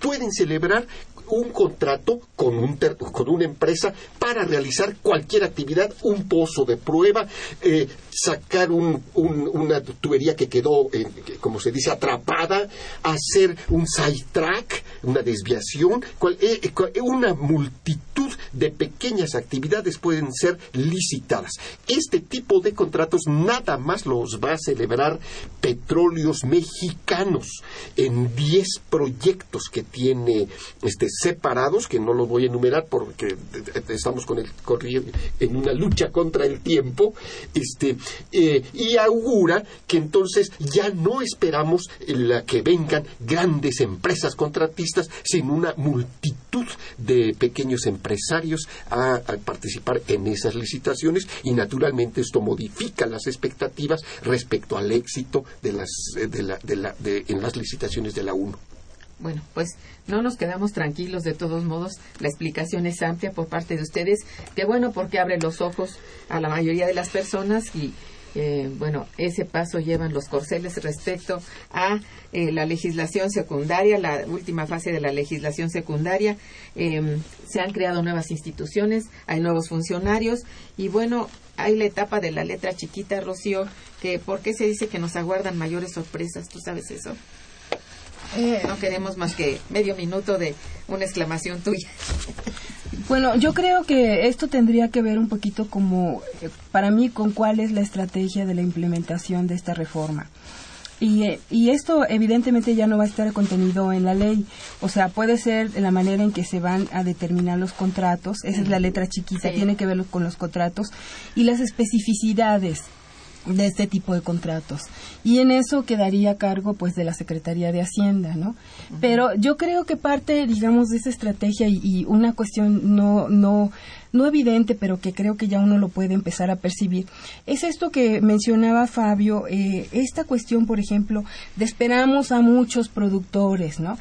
pueden celebrar un contrato con, un ter- con una empresa para realizar cualquier actividad, un pozo de prueba, eh, sacar un- un- una tubería que quedó, eh, como se dice, atrapada, hacer un side track, una desviación, cual- eh, eh, cual- eh, una multitud de pequeñas actividades pueden ser licitadas. Este tipo de contratos nada más los va a celebrar petróleos mexicanos en 10 proyectos que tiene este separados que no los voy a enumerar porque eh, estamos con el corri- en una lucha contra el tiempo este eh, y augura que entonces ya no esperamos la que vengan grandes empresas contratistas sino una multitud de pequeños empresarios a, participar en esas licitaciones y naturalmente esto modifica las expectativas respecto al éxito de las eh, de la- de la- de- en las licitaciones de la UNO. Bueno, pues no nos quedamos tranquilos de todos modos. La explicación es amplia por parte de ustedes. Qué bueno porque abre los ojos a la mayoría de las personas y eh, bueno, ese paso llevan los corceles respecto a eh, la legislación secundaria, la última fase de la legislación secundaria. Eh, se han creado nuevas instituciones, hay nuevos funcionarios y bueno, hay la etapa de la letra chiquita, Rocío, que ¿por qué se dice que nos aguardan mayores sorpresas? ¿Tú sabes eso? Eh, no queremos más que medio minuto de una exclamación tuya. Bueno, yo creo que esto tendría que ver un poquito como, eh, para mí, con cuál es la estrategia de la implementación de esta reforma. Y, eh, y, esto evidentemente ya no va a estar contenido en la ley. O sea, puede ser la manera en que se van a determinar los contratos. Esa es la letra chiquita, tiene que ver con los contratos. Y las especificidades de este tipo de contratos. Y en eso quedaría a cargo pues de la Secretaría de Hacienda no pero yo creo que parte digamos de esa estrategia y, y, una cuestión no no no evidente, pero que creo que ya uno lo puede empezar a percibir, es esto que mencionaba Fabio, eh, esta cuestión, por ejemplo, de esperamos a muchos productores, ¿no?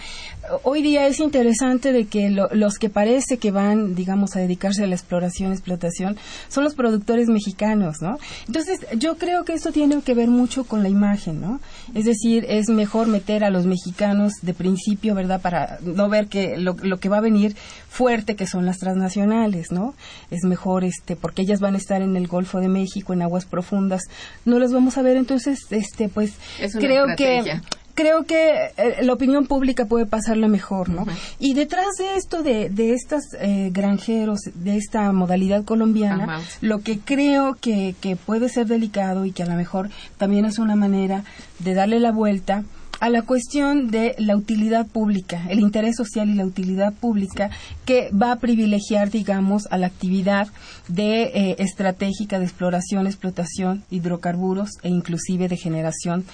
Hoy día es interesante de que los que parece que van, digamos, a dedicarse a la exploración, explotación, son los productores mexicanos, ¿no? Entonces, yo creo que esto tiene que ver mucho con la imagen, ¿no? Es decir, es mejor meter a los mexicanos de principio, ¿verdad? Para no ver que lo, lo que va a venir fuerte, que son las transnacionales, ¿no? es mejor este porque ellas van a estar en el Golfo de México en aguas profundas no las vamos a ver entonces este pues creo que creo que eh, la opinión pública puede pasarla mejor, ¿no? Y detrás de esto, de, de estos eh, granjeros, de esta modalidad colombiana, lo que creo que, que puede ser delicado y que a lo mejor también es una manera de darle la vuelta a la cuestión de la utilidad pública, el interés social y la utilidad pública que va a privilegiar, digamos, a la actividad de eh, estratégica de exploración, explotación, hidrocarburos e inclusive de generación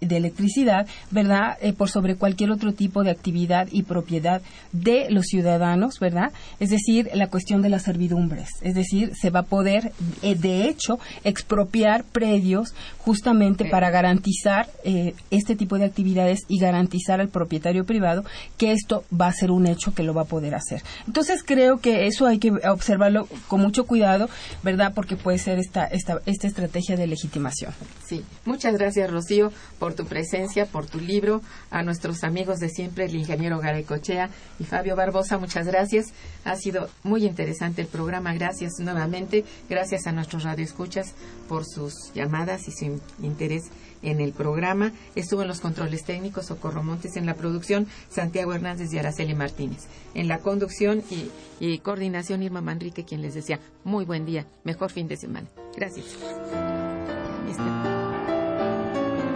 de electricidad, ¿verdad? Eh, por sobre cualquier otro tipo de actividad y propiedad de los ciudadanos, ¿verdad? Es decir, la cuestión de las servidumbres. Es decir, se va a poder, eh, de hecho, expropiar predios justamente para garantizar eh, este tipo de actividades y garantizar al propietario privado que esto va a ser un hecho que lo va a poder hacer. Entonces, creo que eso hay que observarlo con mucho cuidado, ¿verdad? Porque puede ser esta, esta, esta estrategia de legitimación. Sí. Muchas gracias, Rocío, por por tu presencia, por tu libro, a nuestros amigos de siempre, el ingeniero Garecochea y Fabio Barbosa, muchas gracias. Ha sido muy interesante el programa, gracias nuevamente, gracias a nuestros radioescuchas por sus llamadas y su interés en el programa. Estuvo en los controles técnicos Socorro Montes, en la producción Santiago Hernández y Araceli Martínez. En la conducción y, coordinación Irma Manrique, quien les decía muy buen día, mejor fin de semana. Gracias.